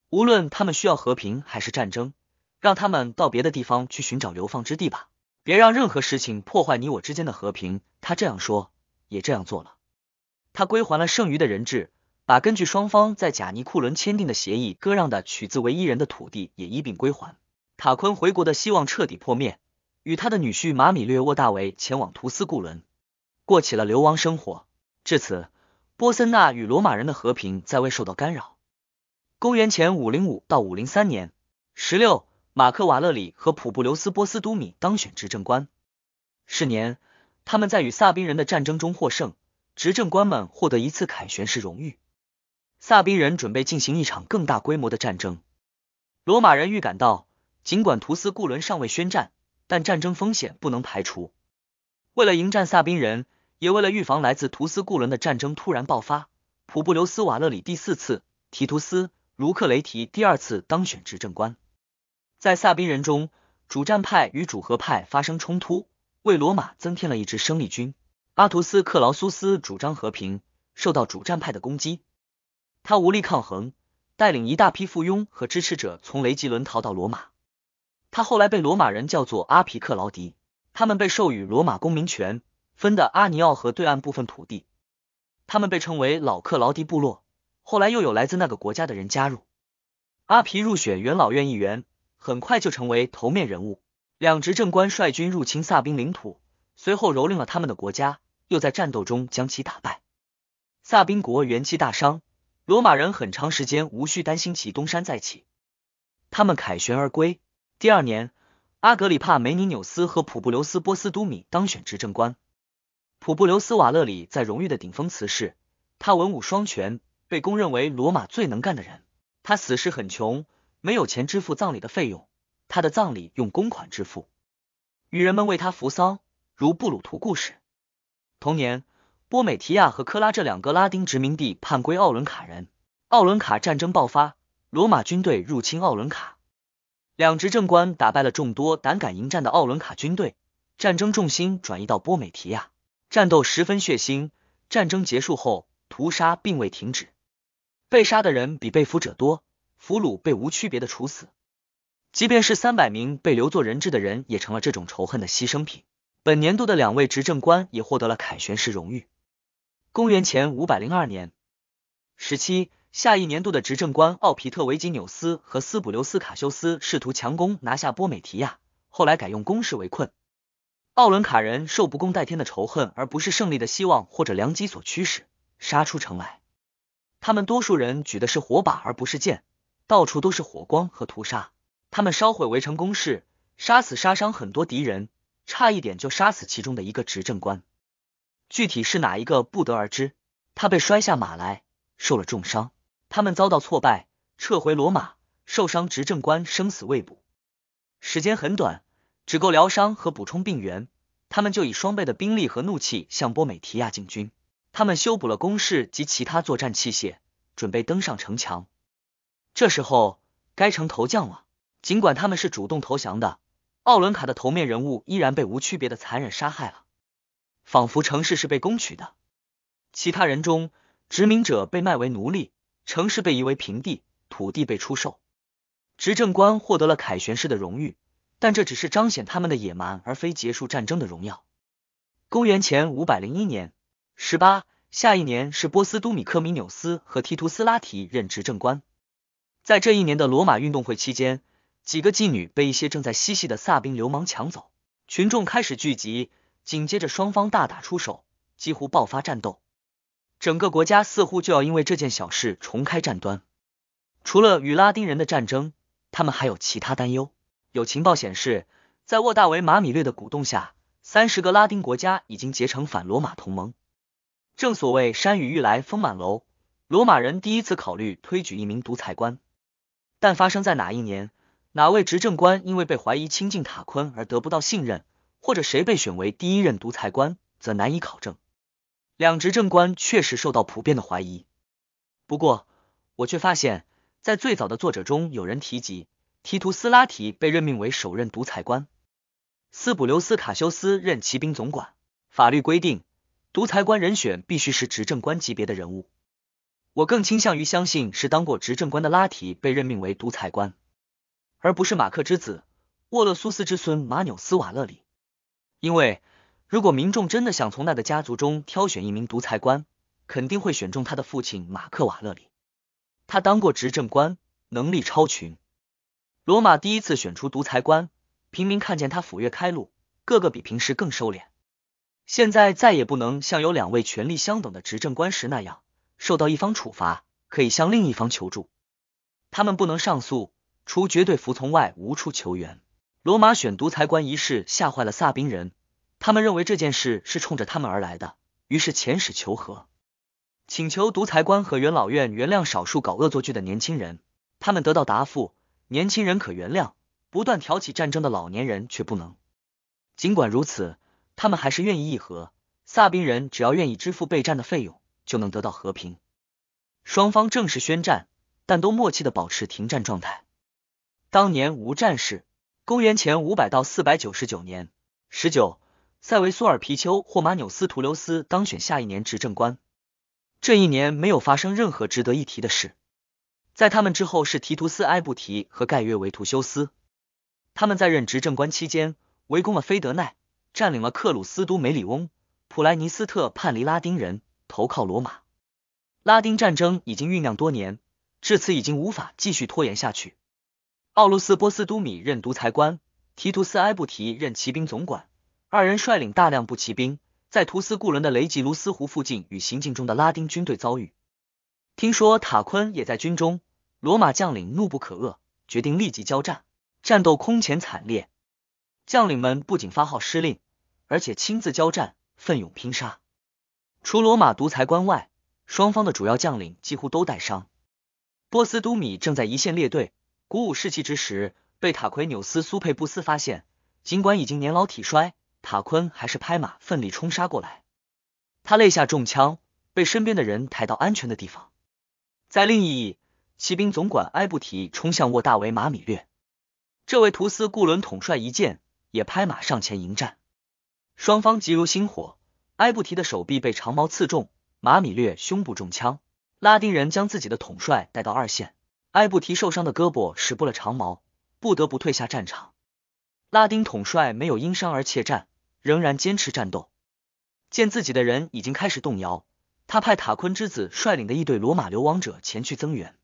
无论他们需要和平还是战争，让他们到别的地方去寻找流放之地吧，别让任何事情破坏你我之间的和平。”他这样说，也这样做了。他归还了剩余的人质，把根据双方在贾尼库伦签订的协议割让的取自为一人的土地也一并归还。塔昆回国的希望彻底破灭，与他的女婿马米略沃大维前往图斯固伦，过起了流亡生活。至此，波森纳与罗马人的和平再未受到干扰。公元前五零五到五零三年，十六，马克瓦勒里和普布留斯波斯都米当选执政官。是年，他们在与萨宾人的战争中获胜，执政官们获得一次凯旋式荣誉。萨宾人准备进行一场更大规模的战争，罗马人预感到。尽管图斯固伦尚未宣战，但战争风险不能排除。为了迎战萨宾人，也为了预防来自图斯固伦的战争突然爆发，普布留斯瓦勒里第四次，提图斯卢克雷提第二次当选执政官。在萨宾人中，主战派与主和派发生冲突，为罗马增添了一支生力军。阿图斯克劳苏斯主张和平，受到主战派的攻击，他无力抗衡，带领一大批附庸和支持者从雷吉伦逃到罗马。他后来被罗马人叫做阿皮克劳迪，他们被授予罗马公民权，分的阿尼奥河对岸部分土地，他们被称为老克劳迪部落。后来又有来自那个国家的人加入。阿皮入选元老院议员，很快就成为头面人物。两执政官率军入侵萨宾领土，随后蹂躏了他们的国家，又在战斗中将其打败。萨宾国元气大伤，罗马人很长时间无需担心其东山再起。他们凯旋而归。第二年，阿格里帕梅尼纽斯和普布留斯波斯都米当选执政官。普布留斯瓦勒里在荣誉的顶峰辞世，他文武双全，被公认为罗马最能干的人。他死时很穷，没有钱支付葬礼的费用，他的葬礼用公款支付，与人们为他扶丧，如布鲁图故事。同年。波美提亚和科拉这两个拉丁殖民地叛归奥伦卡人，奥伦卡战争爆发，罗马军队入侵奥伦卡，两执政官打败了众多胆敢迎战的奥伦卡军队，战争重心转移到波美提亚，战斗十分血腥。战争结束后，屠杀并未停止，被杀的人比被俘者多，俘虏被无区别的处死，即便是三百名被留作人质的人，也成了这种仇恨的牺牲品。本年度的两位执政官也获得了凯旋式荣誉。公元前五百零二年十七，下一年度的执政官奥皮特维吉纽斯和斯普留斯卡修斯试图强攻拿下波美提亚，后来改用攻势围困。奥伦卡人受不共戴天的仇恨，而不是胜利的希望或者良机所驱使，杀出城来。他们多数人举的是火把而不是剑，到处都是火光和屠杀。他们烧毁围城工事，杀死杀伤很多敌人，差一点就杀死其中的一个执政官。具体是哪一个不得而知，他被摔下马来，受了重伤。他们遭到挫败，撤回罗马，受伤执政官生死未卜。时间很短，只够疗伤和补充病源，他们就以双倍的兵力和怒气向波美提亚进军。他们修补了工事及其他作战器械，准备登上城墙。这时候，该城投降了。尽管他们是主动投降的，奥伦卡的头面人物依然被无区别的残忍杀害了。仿佛城市是被攻取的，其他人中，殖民者被卖为奴隶，城市被夷为平地，土地被出售。执政官获得了凯旋式的荣誉，但这只是彰显他们的野蛮，而非结束战争的荣耀。公元前五百零一年十八，下一年是波斯都米克米纽斯和提图斯拉提任执政官。在这一年的罗马运动会期间，几个妓女被一些正在嬉戏的萨宾流氓抢走，群众开始聚集。紧接着，双方大打出手，几乎爆发战斗。整个国家似乎就要因为这件小事重开战端。除了与拉丁人的战争，他们还有其他担忧。有情报显示，在沃大维马米略的鼓动下，三十个拉丁国家已经结成反罗马同盟。正所谓山雨欲来风满楼，罗马人第一次考虑推举一名独裁官，但发生在哪一年，哪位执政官因为被怀疑亲近塔昆而得不到信任？或者谁被选为第一任独裁官，则难以考证。两执政官确实受到普遍的怀疑。不过，我却发现，在最早的作者中有人提及，提图斯拉提被任命为首任独裁官，斯普留斯卡修斯任骑兵总管。法律规定，独裁官人选必须是执政官级别的人物。我更倾向于相信是当过执政官的拉提被任命为独裁官，而不是马克之子沃勒苏斯之孙马纽斯瓦勒里。因为如果民众真的想从那个家族中挑选一名独裁官，肯定会选中他的父亲马克瓦勒里。他当过执政官，能力超群。罗马第一次选出独裁官，平民看见他斧钺开路，个个比平时更收敛。现在再也不能像有两位权力相等的执政官时那样，受到一方处罚可以向另一方求助。他们不能上诉，除绝对服从外，无处求援。罗马选独裁官一事吓坏了萨宾人，他们认为这件事是冲着他们而来的，于是遣使求和，请求独裁官和元老院原谅少数搞恶作剧的年轻人。他们得到答复：年轻人可原谅，不断挑起战争的老年人却不能。尽管如此，他们还是愿意议和。萨宾人只要愿意支付备战的费用，就能得到和平。双方正式宣战，但都默契的保持停战状态。当年无战事。公元前五百到四百九十九年十九，塞维苏尔皮丘或马纽斯图留斯当选下一年执政官。这一年没有发生任何值得一提的事。在他们之后是提图斯埃布提和盖约维图修斯。他们在任执政官期间围攻了菲德奈，占领了克鲁斯都梅里翁，普莱尼斯特叛离拉丁人，投靠罗马。拉丁战争已经酝酿多年，至此已经无法继续拖延下去。奥卢斯波斯都米任独裁官，提图斯埃布提任骑兵总管，二人率领大量步骑兵，在图斯固伦的雷吉卢斯湖附近与行进中的拉丁军队遭遇。听说塔昆也在军中，罗马将领怒不可遏，决定立即交战。战斗空前惨烈，将领们不仅发号施令，而且亲自交战，奋勇拼杀。除罗马独裁官外，双方的主要将领几乎都带伤。波斯都米正在一线列队，鼓舞士气之时，被塔奎纽斯苏佩布斯发现。尽管已经年老体衰，塔昆还是拍马奋力冲杀过来。他肋下中枪，被身边的人抬到安全的地方。在另一翼，骑兵总管埃布提冲向沃大维马米略。这位图斯固伦统帅一见，也拍马上前迎战，双方急如星火。埃布提的手臂被长矛刺中，马米略胸部中枪。拉丁人将自己的统帅带到二线，埃布提受伤的胳膊使不了长矛，不得不退下战场。拉丁统帅没有因伤而怯战，仍然坚持战斗。见自己的人已经开始动摇，他派塔昆之子率领的一队罗马流亡者前去增援。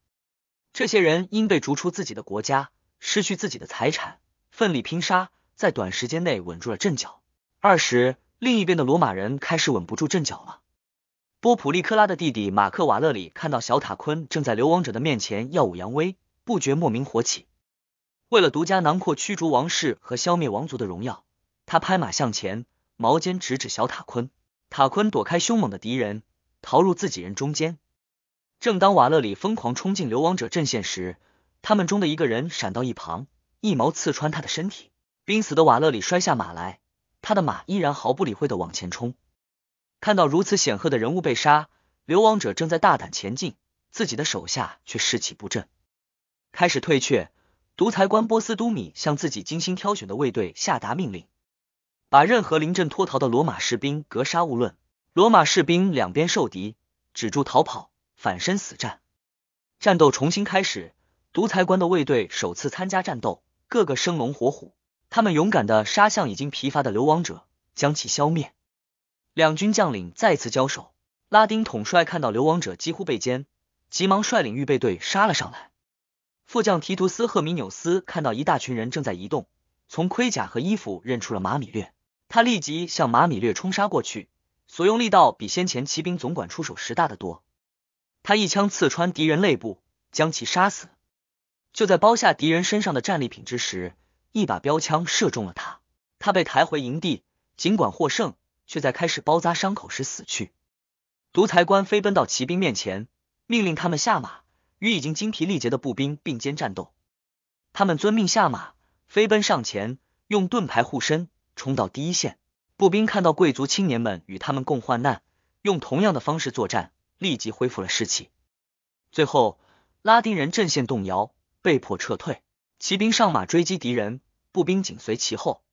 这些人因被逐出自己的国家。失去自己的财产，奋力拼杀，在短时间内稳住了阵脚。二时，另一边的罗马人开始稳不住阵脚了。波普利克拉的弟弟马克瓦勒里看到小塔昆正在流亡者的面前耀武扬威，不觉莫名火起。为了独家囊括驱逐王室和消灭王族的荣耀，他拍马向前，矛尖直指小塔昆。塔昆躲开凶猛的敌人，逃入自己人中间。正当瓦勒里疯狂冲进流亡者阵线时，他们中的一个人闪到一旁，一矛刺穿他的身体。濒死的瓦勒里摔下马来，他的马依然毫不理会的往前冲。看到如此显赫的人物被杀，流亡者正在大胆前进，自己的手下却士气不振，开始退却。独裁官波斯都米向自己精心挑选的卫队下达命令，把任何临阵脱逃的罗马士兵格杀勿论。罗马士兵两边受敌，止住逃跑，反身死战。战斗重新开始。独裁官的卫队首次参加战斗，个个生龙活虎。他们勇敢的杀向已经疲乏的流亡者，将其消灭。两军将领再次交手，拉丁统帅看到流亡者几乎被歼，急忙率领预备队杀了上来。副将提图斯赫米纽斯看到一大群人正在移动，从盔甲和衣服认出了马米略，他立即向马米略冲杀过去，所用力道比先前骑兵总管出手时大得多。他一枪刺穿敌人肋部，将其杀死。就在包下敌人身上的战利品之时，一把标枪射中了他，他被抬回营地，尽管获胜，却在开始包扎伤口时死去。独裁官飞奔到骑兵面前，命令他们下马，与已经精疲力竭的步兵并肩战斗。他们遵命下马，飞奔上前，用盾牌护身，冲到第一线。步兵看到贵族青年们与他们共患难，用同样的方式作战，立即恢复了士气。最后，拉丁人阵线动摇。被迫撤退，骑兵上马追击敌人，步兵紧随其后。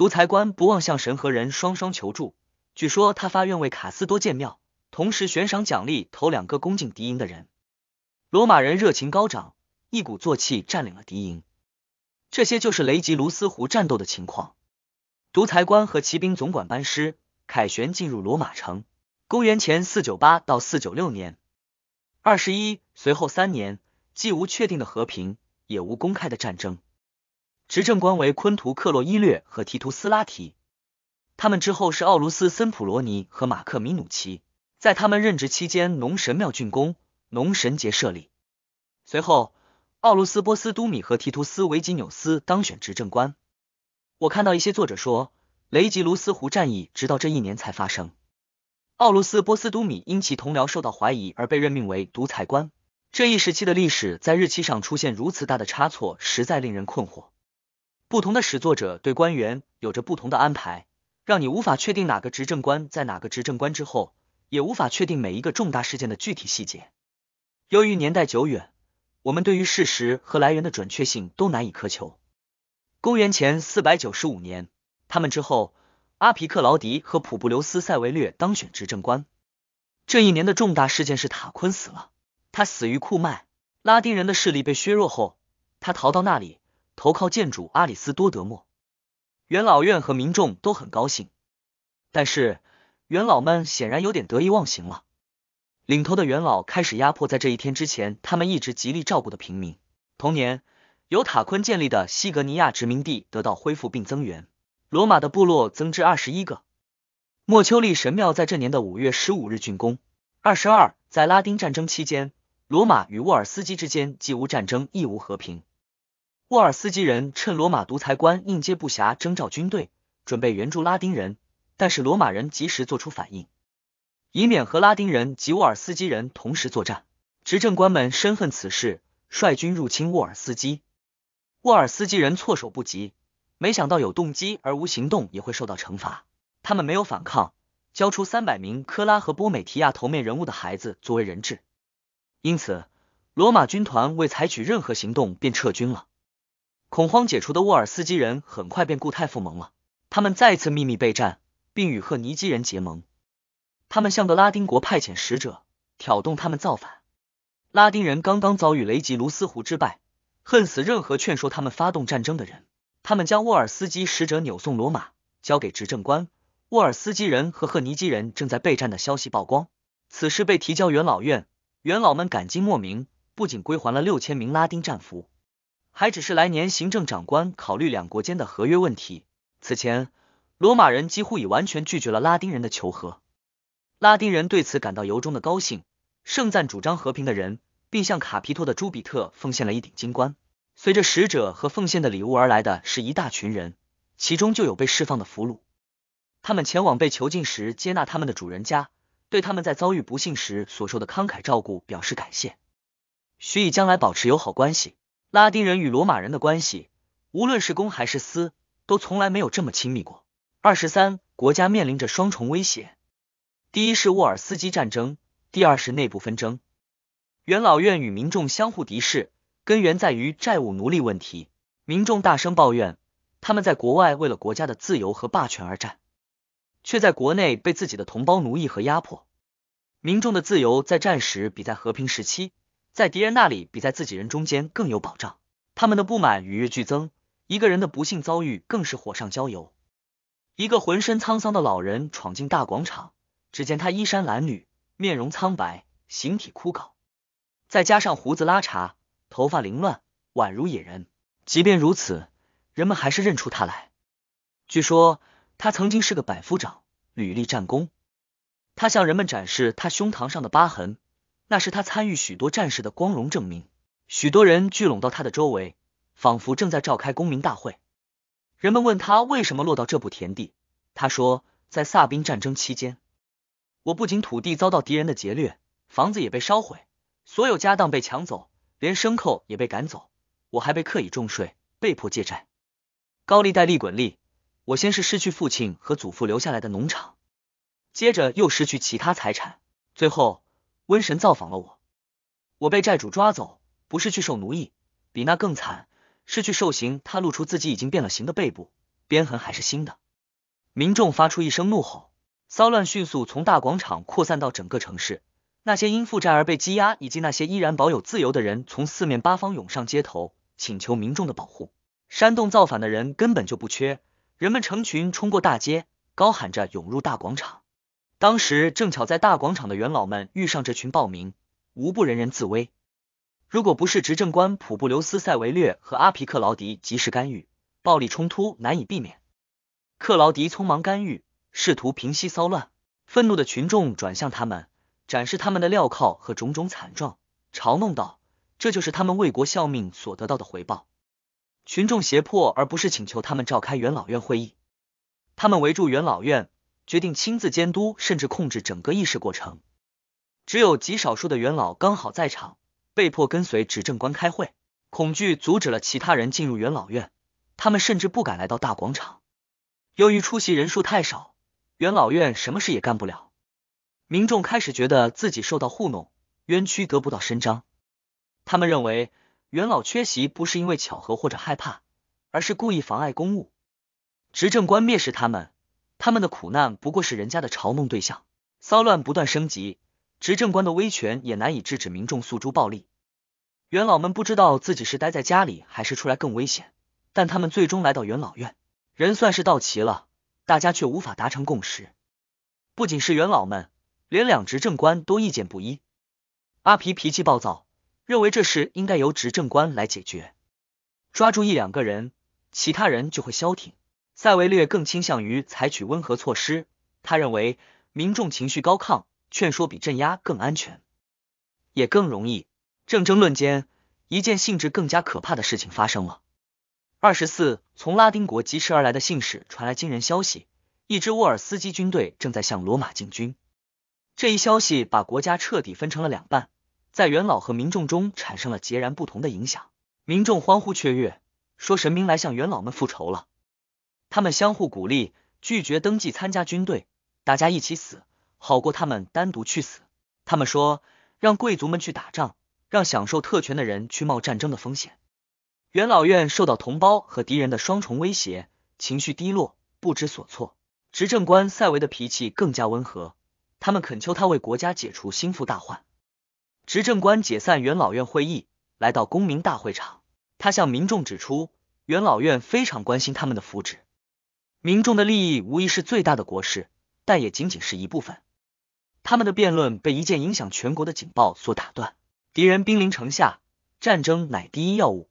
独裁官不忘向神和人双双求助，据说他发愿为卡斯多建庙，同时悬赏奖励头两个攻进敌营的人。罗马人热情高涨，一鼓作气占领了敌营。这些就是雷吉卢斯湖战斗的情况。独裁官和骑兵总管班师，凯旋进入罗马城。公元前四九八到四九六年，二十一随后三年。既无确定的和平，也无公开的战争。执政官为昆图克洛伊略和提图斯拉提，他们之后是奥卢斯森普罗尼和马克米努奇。在他们任职期间，农神庙竣工，农神节设立。随后，奥卢斯波斯都米和提图斯维吉纽斯当选执政官。我看到一些作者说，雷吉卢斯湖战役直到这一年才发生。奥卢斯波斯都米因其同僚受到怀疑而被任命为独裁官。这一时期的历史在日期上出现如此大的差错，实在令人困惑。不同的史作者对官员有着不同的安排，让你无法确定哪个执政官在哪个执政官之后，也无法确定每一个重大事件的具体细节。由于年代久远，我们对于事实和来源的准确性都难以苛求。公元前四百九十五年，他们之后，阿皮克劳迪和普布留斯塞维略当选执政官。这一年的重大事件是塔昆死了。他死于库麦，拉丁人的势力被削弱后，他逃到那里，投靠建主阿里斯多德莫。元老院和民众都很高兴，但是元老们显然有点得意忘形了。领头的元老开始压迫在这一天之前他们一直极力照顾的平民。同年，由塔昆建立的西格尼亚殖民地得到恢复并增援，罗马的部落增至二十一个。莫丘利神庙在这年的五月十五日竣工。二十二，在拉丁战争期间，罗马与沃尔斯基之间既无战争，亦无和平。沃尔斯基人趁罗马独裁官应接不暇征召军队，准备援助拉丁人，但是罗马人及时做出反应，以免和拉丁人及沃尔斯基人同时作战。执政官们深恨此事，率军入侵沃尔斯基。沃尔斯基人措手不及，没想到有动机而无行动也会受到惩罚。他们没有反抗，交出三百名科拉和波美提亚头面人物的孩子作为人质。因此，罗马军团未采取任何行动便撤军了。恐慌解除的沃尔斯基人很快便固态复萌了。他们再次秘密备战，并与赫尼基人结盟。他们向个拉丁国派遣使者，挑动他们造反。拉丁人刚刚遭遇雷吉卢斯湖之败，恨死任何劝说他们发动战争的人。他们将沃尔斯基使者扭送罗马，交给执政官。沃尔斯基人和赫尼基人正在备战的消息曝光，此事被提交元老院，元老们感激莫名，不仅归还了六千名拉丁战俘，还只是来年行政长官考虑两国间的合约问题。此前，罗马人几乎已完全拒绝了拉丁人的求和，拉丁人对此感到由衷的高兴。盛赞主张和平的人，并向卡皮托的朱比特奉献了一顶金冠。随着使者和奉献的礼物而来的是一大群人，其中就有被释放的俘虏。他们前往被囚禁时接纳他们的主人家，对他们在遭遇不幸时所受的慷慨照顾表示感谢，许以将来保持友好关系。拉丁人与罗马人的关系，无论是公还是私，都从来没有这么亲密过。二十三，国家面临着双重威胁，第一是沃尔斯基战争。第二是内部纷争，元老院与民众相互敌视，根源在于债务奴隶问题。民众大声抱怨，他们在国外为了国家的自由和霸权而战，却在国内被自己的同胞奴役和压迫。民众的自由在战时比在和平时期，在敌人那里比在自己人中间更有保障。他们的不满与日俱增，一个人的不幸遭遇更是火上浇油。一个浑身沧桑的老人闯进大广场，只见他衣衫褴褛。面容苍白，形体枯槁，再加上胡子拉碴，头发凌乱，宛如野人。即便如此，人们还是认出他来。据说他曾经是个百夫长，屡立战功。他向人们展示他胸膛上的疤痕，那是他参与许多战事的光荣证明。许多人聚拢到他的周围，仿佛正在召开公民大会。人们问他为什么落到这步田地，他说，在萨宾战争期间。我不仅土地遭到敌人的劫掠，房子也被烧毁，所有家当被抢走，连牲口也被赶走，我还被刻意重税，被迫借债，高利贷利滚利。我先是失去父亲和祖父留下来的农场，接着又失去其他财产，最后瘟神造访了我，我被债主抓走，不是去受奴役，比那更惨，是去受刑。他露出自己已经变了形的背部，鞭痕还是新的。民众发出一声怒吼。骚乱迅速从大广场扩散到整个城市，那些因负债而被羁押，以及那些依然保有自由的人，从四面八方涌上街头，请求民众的保护。煽动造反的人根本就不缺，人们成群冲过大街，高喊着涌入大广场。当时正巧在大广场的元老们遇上这群暴民，无不人人自危。如果不是执政官普布留斯·塞维略和阿皮克劳迪及时干预，暴力冲突难以避免。克劳迪匆忙干预。试图平息骚乱，愤怒的群众转向他们，展示他们的镣铐和种种惨状，嘲弄道：“这就是他们为国效命所得到的回报。”群众胁迫而不是请求他们召开元老院会议，他们围住元老院，决定亲自监督甚至控制整个议事过程。只有极少数的元老刚好在场，被迫跟随执政官开会。恐惧阻止了其他人进入元老院，他们甚至不敢来到大广场。由于出席人数太少。元老院什么事也干不了，民众开始觉得自己受到糊弄，冤屈得不到伸张。他们认为元老缺席不是因为巧合或者害怕，而是故意妨碍公务。执政官蔑视他们，他们的苦难不过是人家的嘲弄对象。骚乱不断升级，执政官的威权也难以制止民众诉诸暴力。元老们不知道自己是待在家里还是出来更危险，但他们最终来到元老院，人算是到齐了。大家却无法达成共识，不仅是元老们，连两执政官都意见不一。阿皮脾气暴躁，认为这事应该由执政官来解决，抓住一两个人，其他人就会消停。塞维略更倾向于采取温和措施，他认为民众情绪高亢，劝说比镇压更安全，也更容易。正争论间，一件性质更加可怕的事情发生了。二十四，从拉丁国疾驰而来的信使传来惊人消息，一支沃尔斯基军队正在向罗马进军。这一消息把国家彻底分成了两半，在元老和民众中产生了截然不同的影响。民众欢呼雀跃，说神明来向元老们复仇了。他们相互鼓励，拒绝登记参加军队，大家一起死，好过他们单独去死。他们说，让贵族们去打仗，让享受特权的人去冒战争的风险。元老院受到同胞和敌人的双重威胁，情绪低落，不知所措。执政官塞维的脾气更加温和，他们恳求他为国家解除心腹大患。执政官解散元老院会议，来到公民大会场，他向民众指出，元老院非常关心他们的福祉。民众的利益无疑是最大的国事，但也仅仅是一部分。他们的辩论被一件影响全国的警报所打断：敌人兵临城下，战争乃第一要务。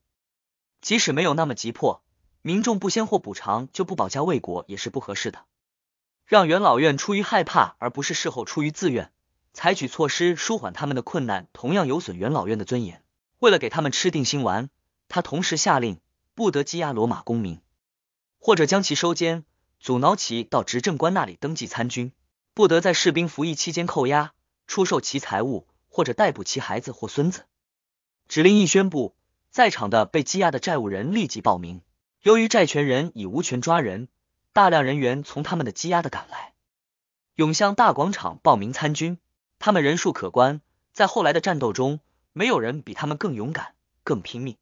即使没有那么急迫，民众不先获补偿就不保家卫国也是不合适的。让元老院出于害怕而不是事后出于自愿，采取措施舒缓他们的困难，同样有损元老院的尊严。为了给他们吃定心丸，他同时下令不得羁押罗马公民，或者将其收监，阻挠其到执政官那里登记参军；不得在士兵服役期间扣押、出售其财物，或者逮捕其孩子或孙子。指令一宣布。在场的被羁押的债务人立即报名。由于债权人已无权抓人，大量人员从他们的羁押的赶来，涌向大广场报名参军。他们人数可观，在后来的战斗中，没有人比他们更勇敢、更拼命。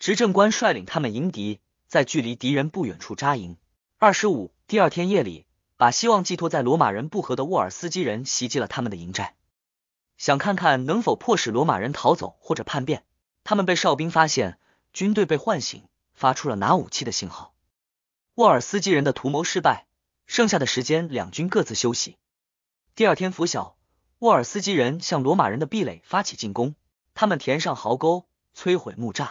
执政官率领他们迎敌，在距离敌人不远处扎营。二十五，第二天夜里，把希望寄托在罗马人不和的沃尔斯基人袭击了他们的营寨，想看看能否迫使罗马人逃走或者叛变。他们被哨兵发现，军队被唤醒，发出了拿武器的信号。沃尔斯基人的图谋失败，剩下的时间两军各自休息。第二天拂晓，沃尔斯基人向罗马人的壁垒发起进攻，他们填上壕沟，摧毁木栅。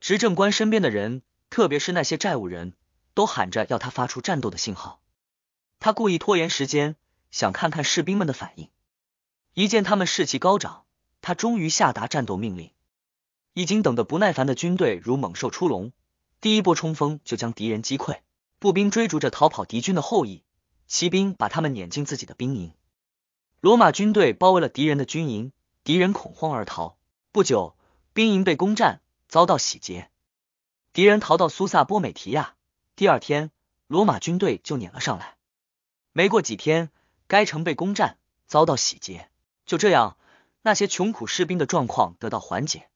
执政官身边的人，特别是那些债务人，都喊着要他发出战斗的信号。他故意拖延时间，想看看士兵们的反应。一见他们士气高涨，他终于下达战斗命令。已经等得不耐烦的军队如猛兽出笼，第一波冲锋就将敌人击溃。步兵追逐着逃跑敌军的后裔，骑兵把他们撵进自己的兵营。罗马军队包围了敌人的军营，敌人恐慌而逃。不久，兵营被攻占，遭到洗劫。敌人逃到苏萨波美提亚，第二天，罗马军队就撵了上来。没过几天，该城被攻占，遭到洗劫。就这样，那些穷苦士兵的状况得到缓解。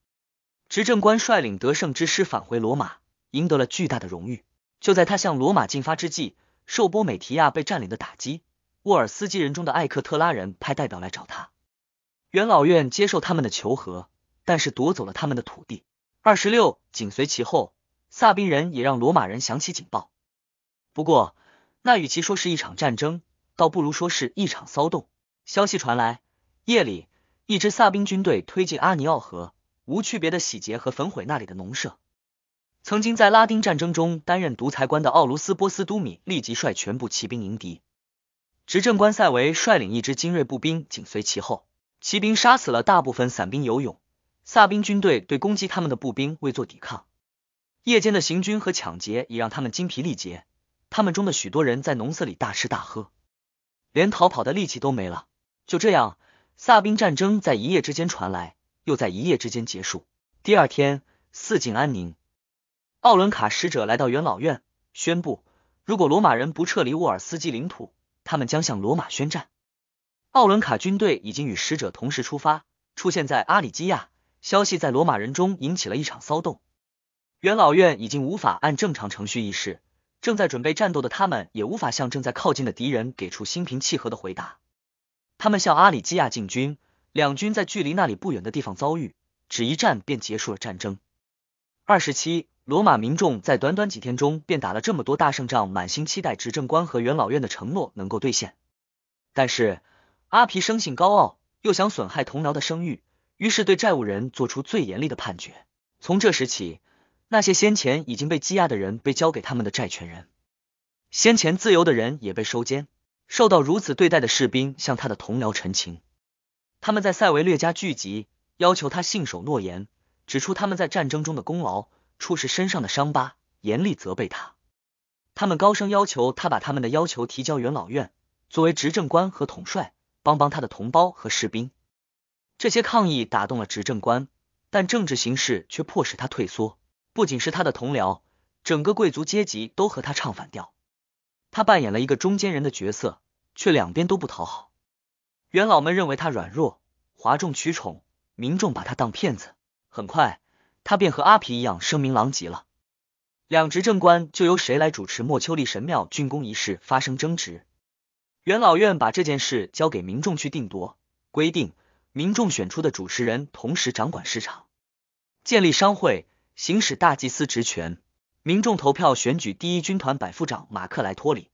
执政官率领得胜之师返回罗马，赢得了巨大的荣誉。就在他向罗马进发之际，受波美提亚被占领的打击，沃尔斯基人中的艾克特拉人派代表来找他。元老院接受他们的求和，但是夺走了他们的土地。二十六，紧随其后，萨宾人也让罗马人响起警报。不过，那与其说是一场战争，倒不如说是一场骚动。消息传来，夜里，一支萨宾军队推进阿尼奥河。无区别的洗劫和焚毁那里的农舍。曾经在拉丁战争中担任独裁官的奥卢斯波斯都米立即率全部骑兵迎敌，执政官塞维率领一支精锐步兵紧随其后。骑兵杀死了大部分散兵游勇，萨宾军队对攻击他们的步兵未作抵抗。夜间的行军和抢劫已让他们精疲力竭，他们中的许多人在农舍里大吃大喝，连逃跑的力气都没了。就这样，萨宾战争在一夜之间传来。又在一夜之间结束。第二天，四境安宁。奥伦卡使者来到元老院，宣布如果罗马人不撤离沃尔斯基领土，他们将向罗马宣战。奥伦卡军队已经与使者同时出发，出现在阿里基亚。消息在罗马人中引起了一场骚动。元老院已经无法按正常程序议事，正在准备战斗的他们也无法向正在靠近的敌人给出心平气和的回答。他们向阿里基亚进军。两军在距离那里不远的地方遭遇，只一战便结束了战争。二十七，罗马民众在短短几天中便打了这么多大胜仗，满心期待执政官和元老院的承诺能够兑现。但是阿皮生性高傲，又想损害同僚的声誉，于是对债务人做出最严厉的判决。从这时起，那些先前已经被羁押的人被交给他们的债权人，先前自由的人也被收监。受到如此对待的士兵向他的同僚陈情，他们在塞维略家聚集，要求他信守诺言，指出他们在战争中的功劳，出示身上的伤疤，严厉责备他。他们高声要求他把他们的要求提交元老院，作为执政官和统帅，帮帮他的同胞和士兵。这些抗议打动了执政官，但政治形势却迫使他退缩。不仅是他的同僚，整个贵族阶级都和他唱反调。他扮演了一个中间人的角色，却两边都不讨好。元老们认为他软弱、哗众取宠，民众把他当骗子。很快，他便和阿皮一样声名狼藉了。两执政官就由谁来主持莫丘利神庙竣工仪式发生争执。元老院把这件事交给民众去定夺，规定民众选出的主持人同时掌管市场，建立商会，行使大祭司职权。民众投票选举第一军团百夫长马克莱托里。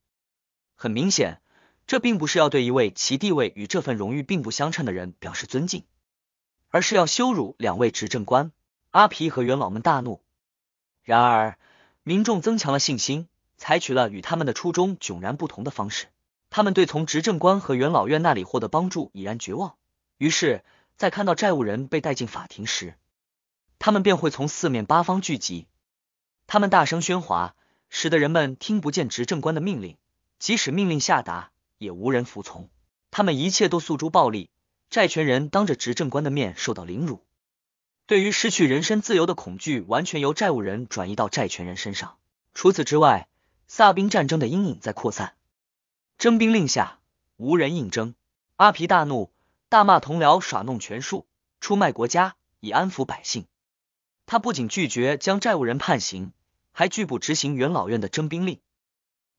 很明显，这并不是要对一位其地位与这份荣誉并不相称的人表示尊敬，而是要羞辱两位执政官。阿皮和元老们大怒。然而。民众增强了信心，采取了与他们的初衷迥然不同的方式。他们对从执政官和元老院那里获得帮助已然绝望，于是，在看到债务人被带进法庭时，他们便会从四面八方聚集。他们大声喧哗，使得人们听不见执政官的命令，即使命令下达，也无人服从。他们一切都诉诸暴力，债权人当着执政官的面受到凌辱。对于失去人身自由的恐惧，完全由债务人转移到债权人身上。除此之外，萨宾战争的阴影在扩散。征兵令下，无人应征。阿皮大怒，大骂同僚耍弄权术，出卖国家，以安抚百姓。他不仅拒绝将债务人判刑，还拒不执行元老院的征兵令。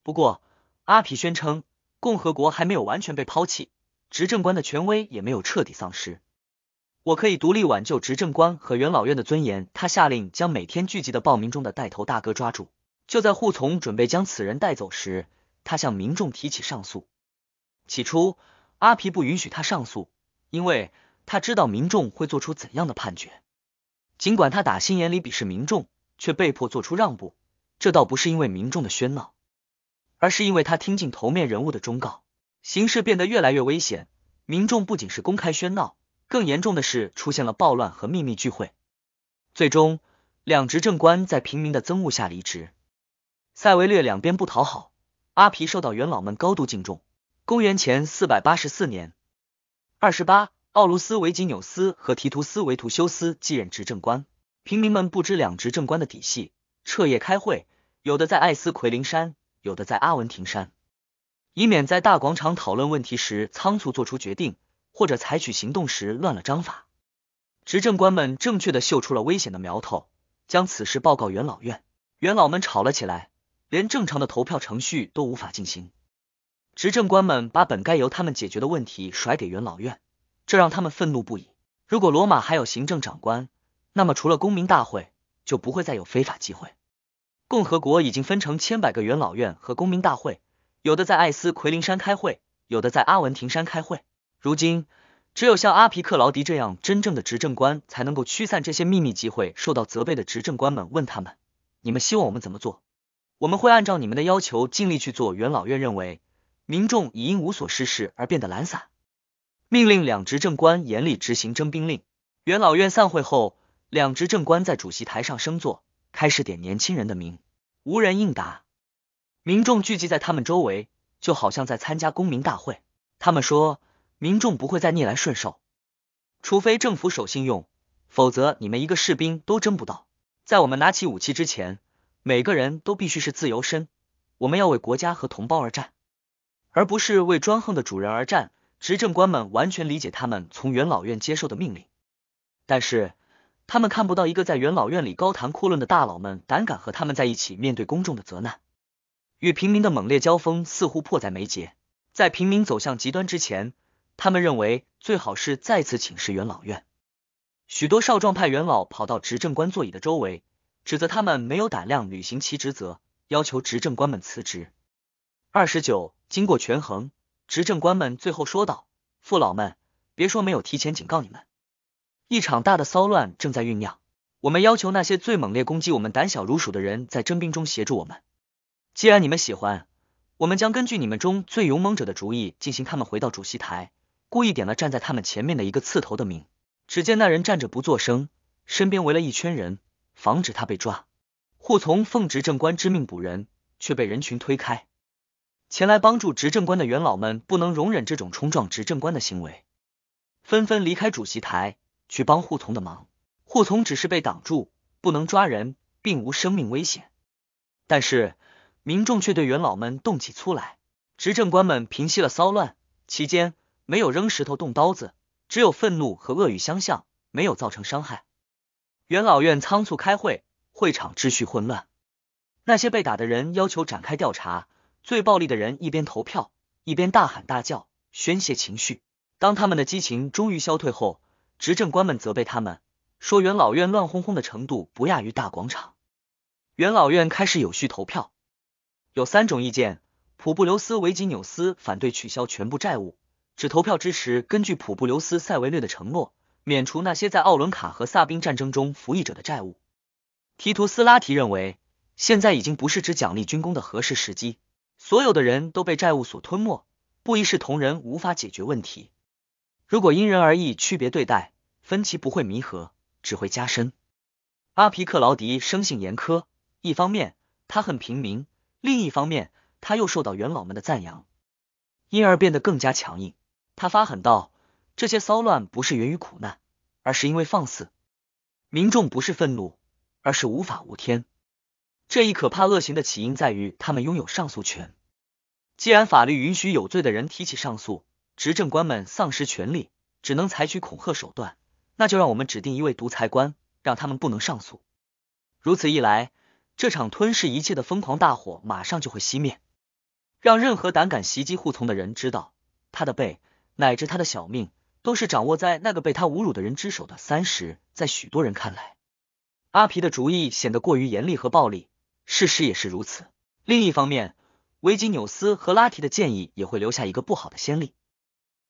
不过，阿皮宣称，共和国还没有完全被抛弃，执政官的权威也没有彻底丧失。我可以独立挽救执政官和元老院的尊严。他下令将每天聚集的暴民中的带头大哥抓住。就在护从准备将此人带走时，他向民众提起上诉。起初，阿皮不允许他上诉，因为他知道民众会做出怎样的判决。尽管他打心眼里鄙视民众，却被迫做出让步。这倒不是因为民众的喧闹，而是因为他听进头面人物的忠告。形势变得越来越危险，民众不仅是公开喧闹。更严重的是，出现了暴乱和秘密聚会。最终，两执政官在平民的憎恶下离职。塞维略两边不讨好，阿皮受到元老们高度敬重。公元前四百八十四年，二十八，奥卢斯·维吉纽斯和提图斯·维图修斯继任执政官。平民们不知两执政官的底细，彻夜开会，有的在艾斯奎林山，有的在阿文廷山，以免在大广场讨论问题时仓促做出决定。或者采取行动时乱了章法，执政官们正确的嗅出了危险的苗头，将此事报告元老院。元老们吵了起来，连正常的投票程序都无法进行。执政官们把本该由他们解决的问题甩给元老院，这让他们愤怒不已。如果罗马还有行政长官，那么除了公民大会，就不会再有非法集会。共和国已经分成千百个元老院和公民大会，有的在艾斯奎林山开会，有的在阿文廷山开会。如今，只有像阿皮克劳迪这样真正的执政官，才能够驱散这些秘密集会。受到责备的执政官们问他们：“你们希望我们怎么做？”我们会按照你们的要求尽力去做。元老院认为，民众已因无所事事而变得懒散，命令两执政官严厉执行征兵令。元老院散会后，两执政官在主席台上升座，开始点年轻人的名，无人应答。民众聚集在他们周围，就好像在参加公民大会。他们说。民众不会再逆来顺受，除非政府守信用，否则你们一个士兵都征不到。在我们拿起武器之前，每个人都必须是自由身。我们要为国家和同胞而战，而不是为专横的主人而战。执政官们完全理解他们从元老院接受的命令，但是他们看不到一个在元老院里高谈阔论的大佬们胆敢和他们在一起面对公众的责难。与平民的猛烈交锋似乎迫在眉睫，在平民走向极端之前。他们认为最好是再次请示元老院。许多少壮派元老跑到执政官座椅的周围，指责他们没有胆量履行其职责，要求执政官们辞职。二十九，经过权衡，执政官们最后说道：“父老们，别说没有提前警告你们，一场大的骚乱正在酝酿。我们要求那些最猛烈攻击我们、胆小如鼠的人，在征兵中协助我们。既然你们喜欢，我们将根据你们中最勇猛者的主意进行他们回到主席台。故意点了站在他们前面的一个刺头的名。只见那人站着不作声，身边围了一圈人，防止他被抓。护从奉执政官之命捕人，却被人群推开。前来帮助执政官的元老们不能容忍这种冲撞执政官的行为，纷纷离开主席台去帮护从的忙。护从只是被挡住，不能抓人，并无生命危险。但是民众却对元老们动起粗来。执政官们平息了骚乱，期间没有扔石头、动刀子，只有愤怒和恶语相向，没有造成伤害。元老院仓促开会，会场秩序混乱。那些被打的人要求展开调查。最暴力的人一边投票，一边大喊大叫，宣泄情绪。当他们的激情终于消退后，执政官们责备他们，说元老院乱哄哄的程度不亚于大广场。元老院开始有序投票，有三种意见：普布留斯·维吉纽斯反对取消全部债务，只投票支持根据普布留斯·塞维略的承诺，免除那些在奥伦卡和萨宾战争中服役者的债务。提图斯拉提认为，现在已经不是只奖励军功的合适时机。所有的人都被债务所吞没，不一视同仁无法解决问题。如果因人而异区别对待，分歧不会弥合，只会加深。阿皮克劳迪生性严苛，一方面他恨平民，另一方面他又受到元老们的赞扬，因而变得更加强硬。他发狠道：这些骚乱不是源于苦难，而是因为放肆。民众不是愤怒，而是无法无天。这一可怕恶行的起因在于他们拥有上诉权。既然法律允许有罪的人提起上诉，执政官们丧失权利，只能采取恐吓手段，那就让我们指定一位独裁官，让他们不能上诉。如此一来，这场吞噬一切的疯狂大火马上就会熄灭，让任何胆敢袭击护从的人知道，他的背乃至他的小命都是掌握在那个被他侮辱的人之手的。三十，在许多人看来，阿皮的主意显得过于严厉和暴力。事实也是如此。另一方面，维吉纽斯和拉提的建议也会留下一个不好的先例。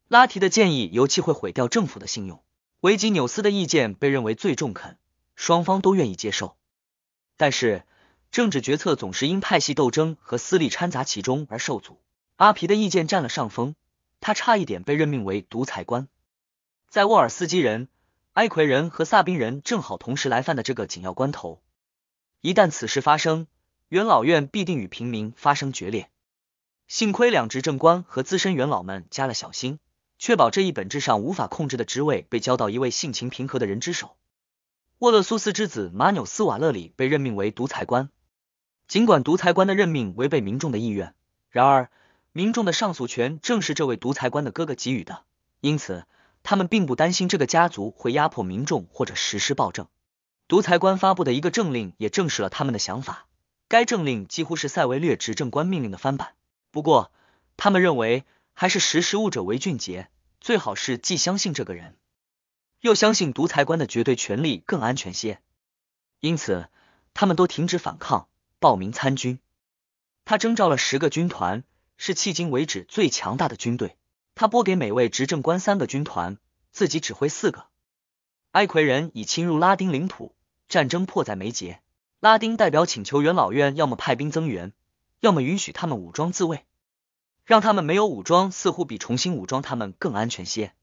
拉提的建议尤其会毁掉政府的信用。维吉纽斯的意见被认为最中肯，双方都愿意接受。但是，政治决策总是因派系斗争和私利掺杂其中而受阻。阿皮的意见占了上风，他差一点被任命为独裁官。在沃尔斯基人、埃奎人和萨宾人正好同时来犯的这个紧要关头。一旦此事发生，元老院必定与平民发生决裂。幸亏两执政官和资深元老们加了小心，确保这一本质上无法控制的职位被交到一位性情平和的人之手。沃勒苏斯之子马纽斯瓦勒里被任命为独裁官。尽管独裁官的任命违背民众的意愿，然而民众的上诉权正是这位独裁官的哥哥给予的，因此他们并不担心这个家族会压迫民众或者实施暴政。独裁官发布的一个政令也证实了他们的想法。该政令几乎是塞维略执政官命令的翻版。不过，他们认为还是识时务者为俊杰，最好是既相信这个人，又相信独裁官的绝对权力更安全些。因此，他们都停止反抗，报名参军。他征召了十个军团，是迄今为止最强大的军队。他拨给每位执政官三个军团，自己指挥四个。埃奎人已侵入拉丁领土。战争迫在眉睫，拉丁代表请求元老院要么派兵增援，要么允许他们武装自卫。让他们没有武装，似乎比重新武装他们更安全些。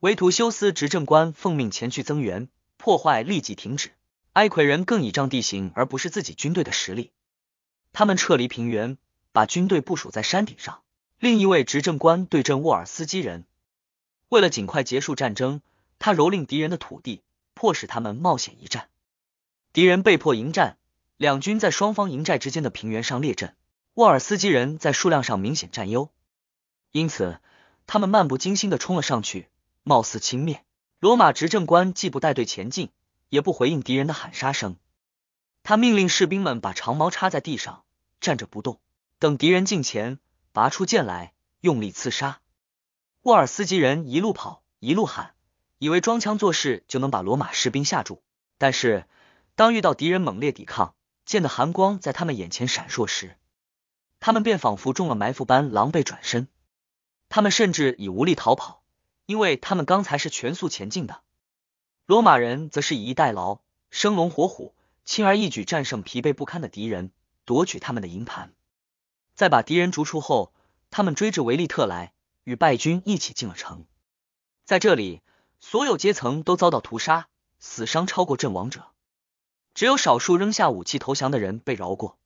维图修斯执政官奉命前去增援，破坏立即停止。埃奎人更倚仗地形而不是自己军队的实力，他们撤离平原，把军队部署在山顶上。另一位执政官对阵沃尔斯基人，为了尽快结束战争，他蹂躏敌人的土地，迫使他们冒险一战。敌人被迫迎战，两军在双方营寨之间的平原上列阵。沃尔斯基人在数量上明显占优，因此他们漫不经心的冲了上去，貌似轻蔑。罗马执政官既不带队前进，也不回应敌人的喊杀声。他命令士兵们把长矛插在地上，站着不动，等敌人近前，拔出剑来，用力刺杀。沃尔斯基人一路跑，一路喊，以为装腔作势就能把罗马士兵吓住，但是。当遇到敌人猛烈抵抗剑的寒光在他们眼前闪烁时他们便仿佛中了埋伏般狼狈转身。他们甚至已无力逃跑因为他们刚才是全速前进的。罗马人则是以逸待劳生龙活虎轻而易举战胜疲惫不堪的敌人夺取他们的营盘。在把敌人逐出后他们追至维利特莱与败军一起进了城。在这里所有阶层都遭到屠杀死伤超过阵亡者。只有少数扔下武器投降的人被饶过。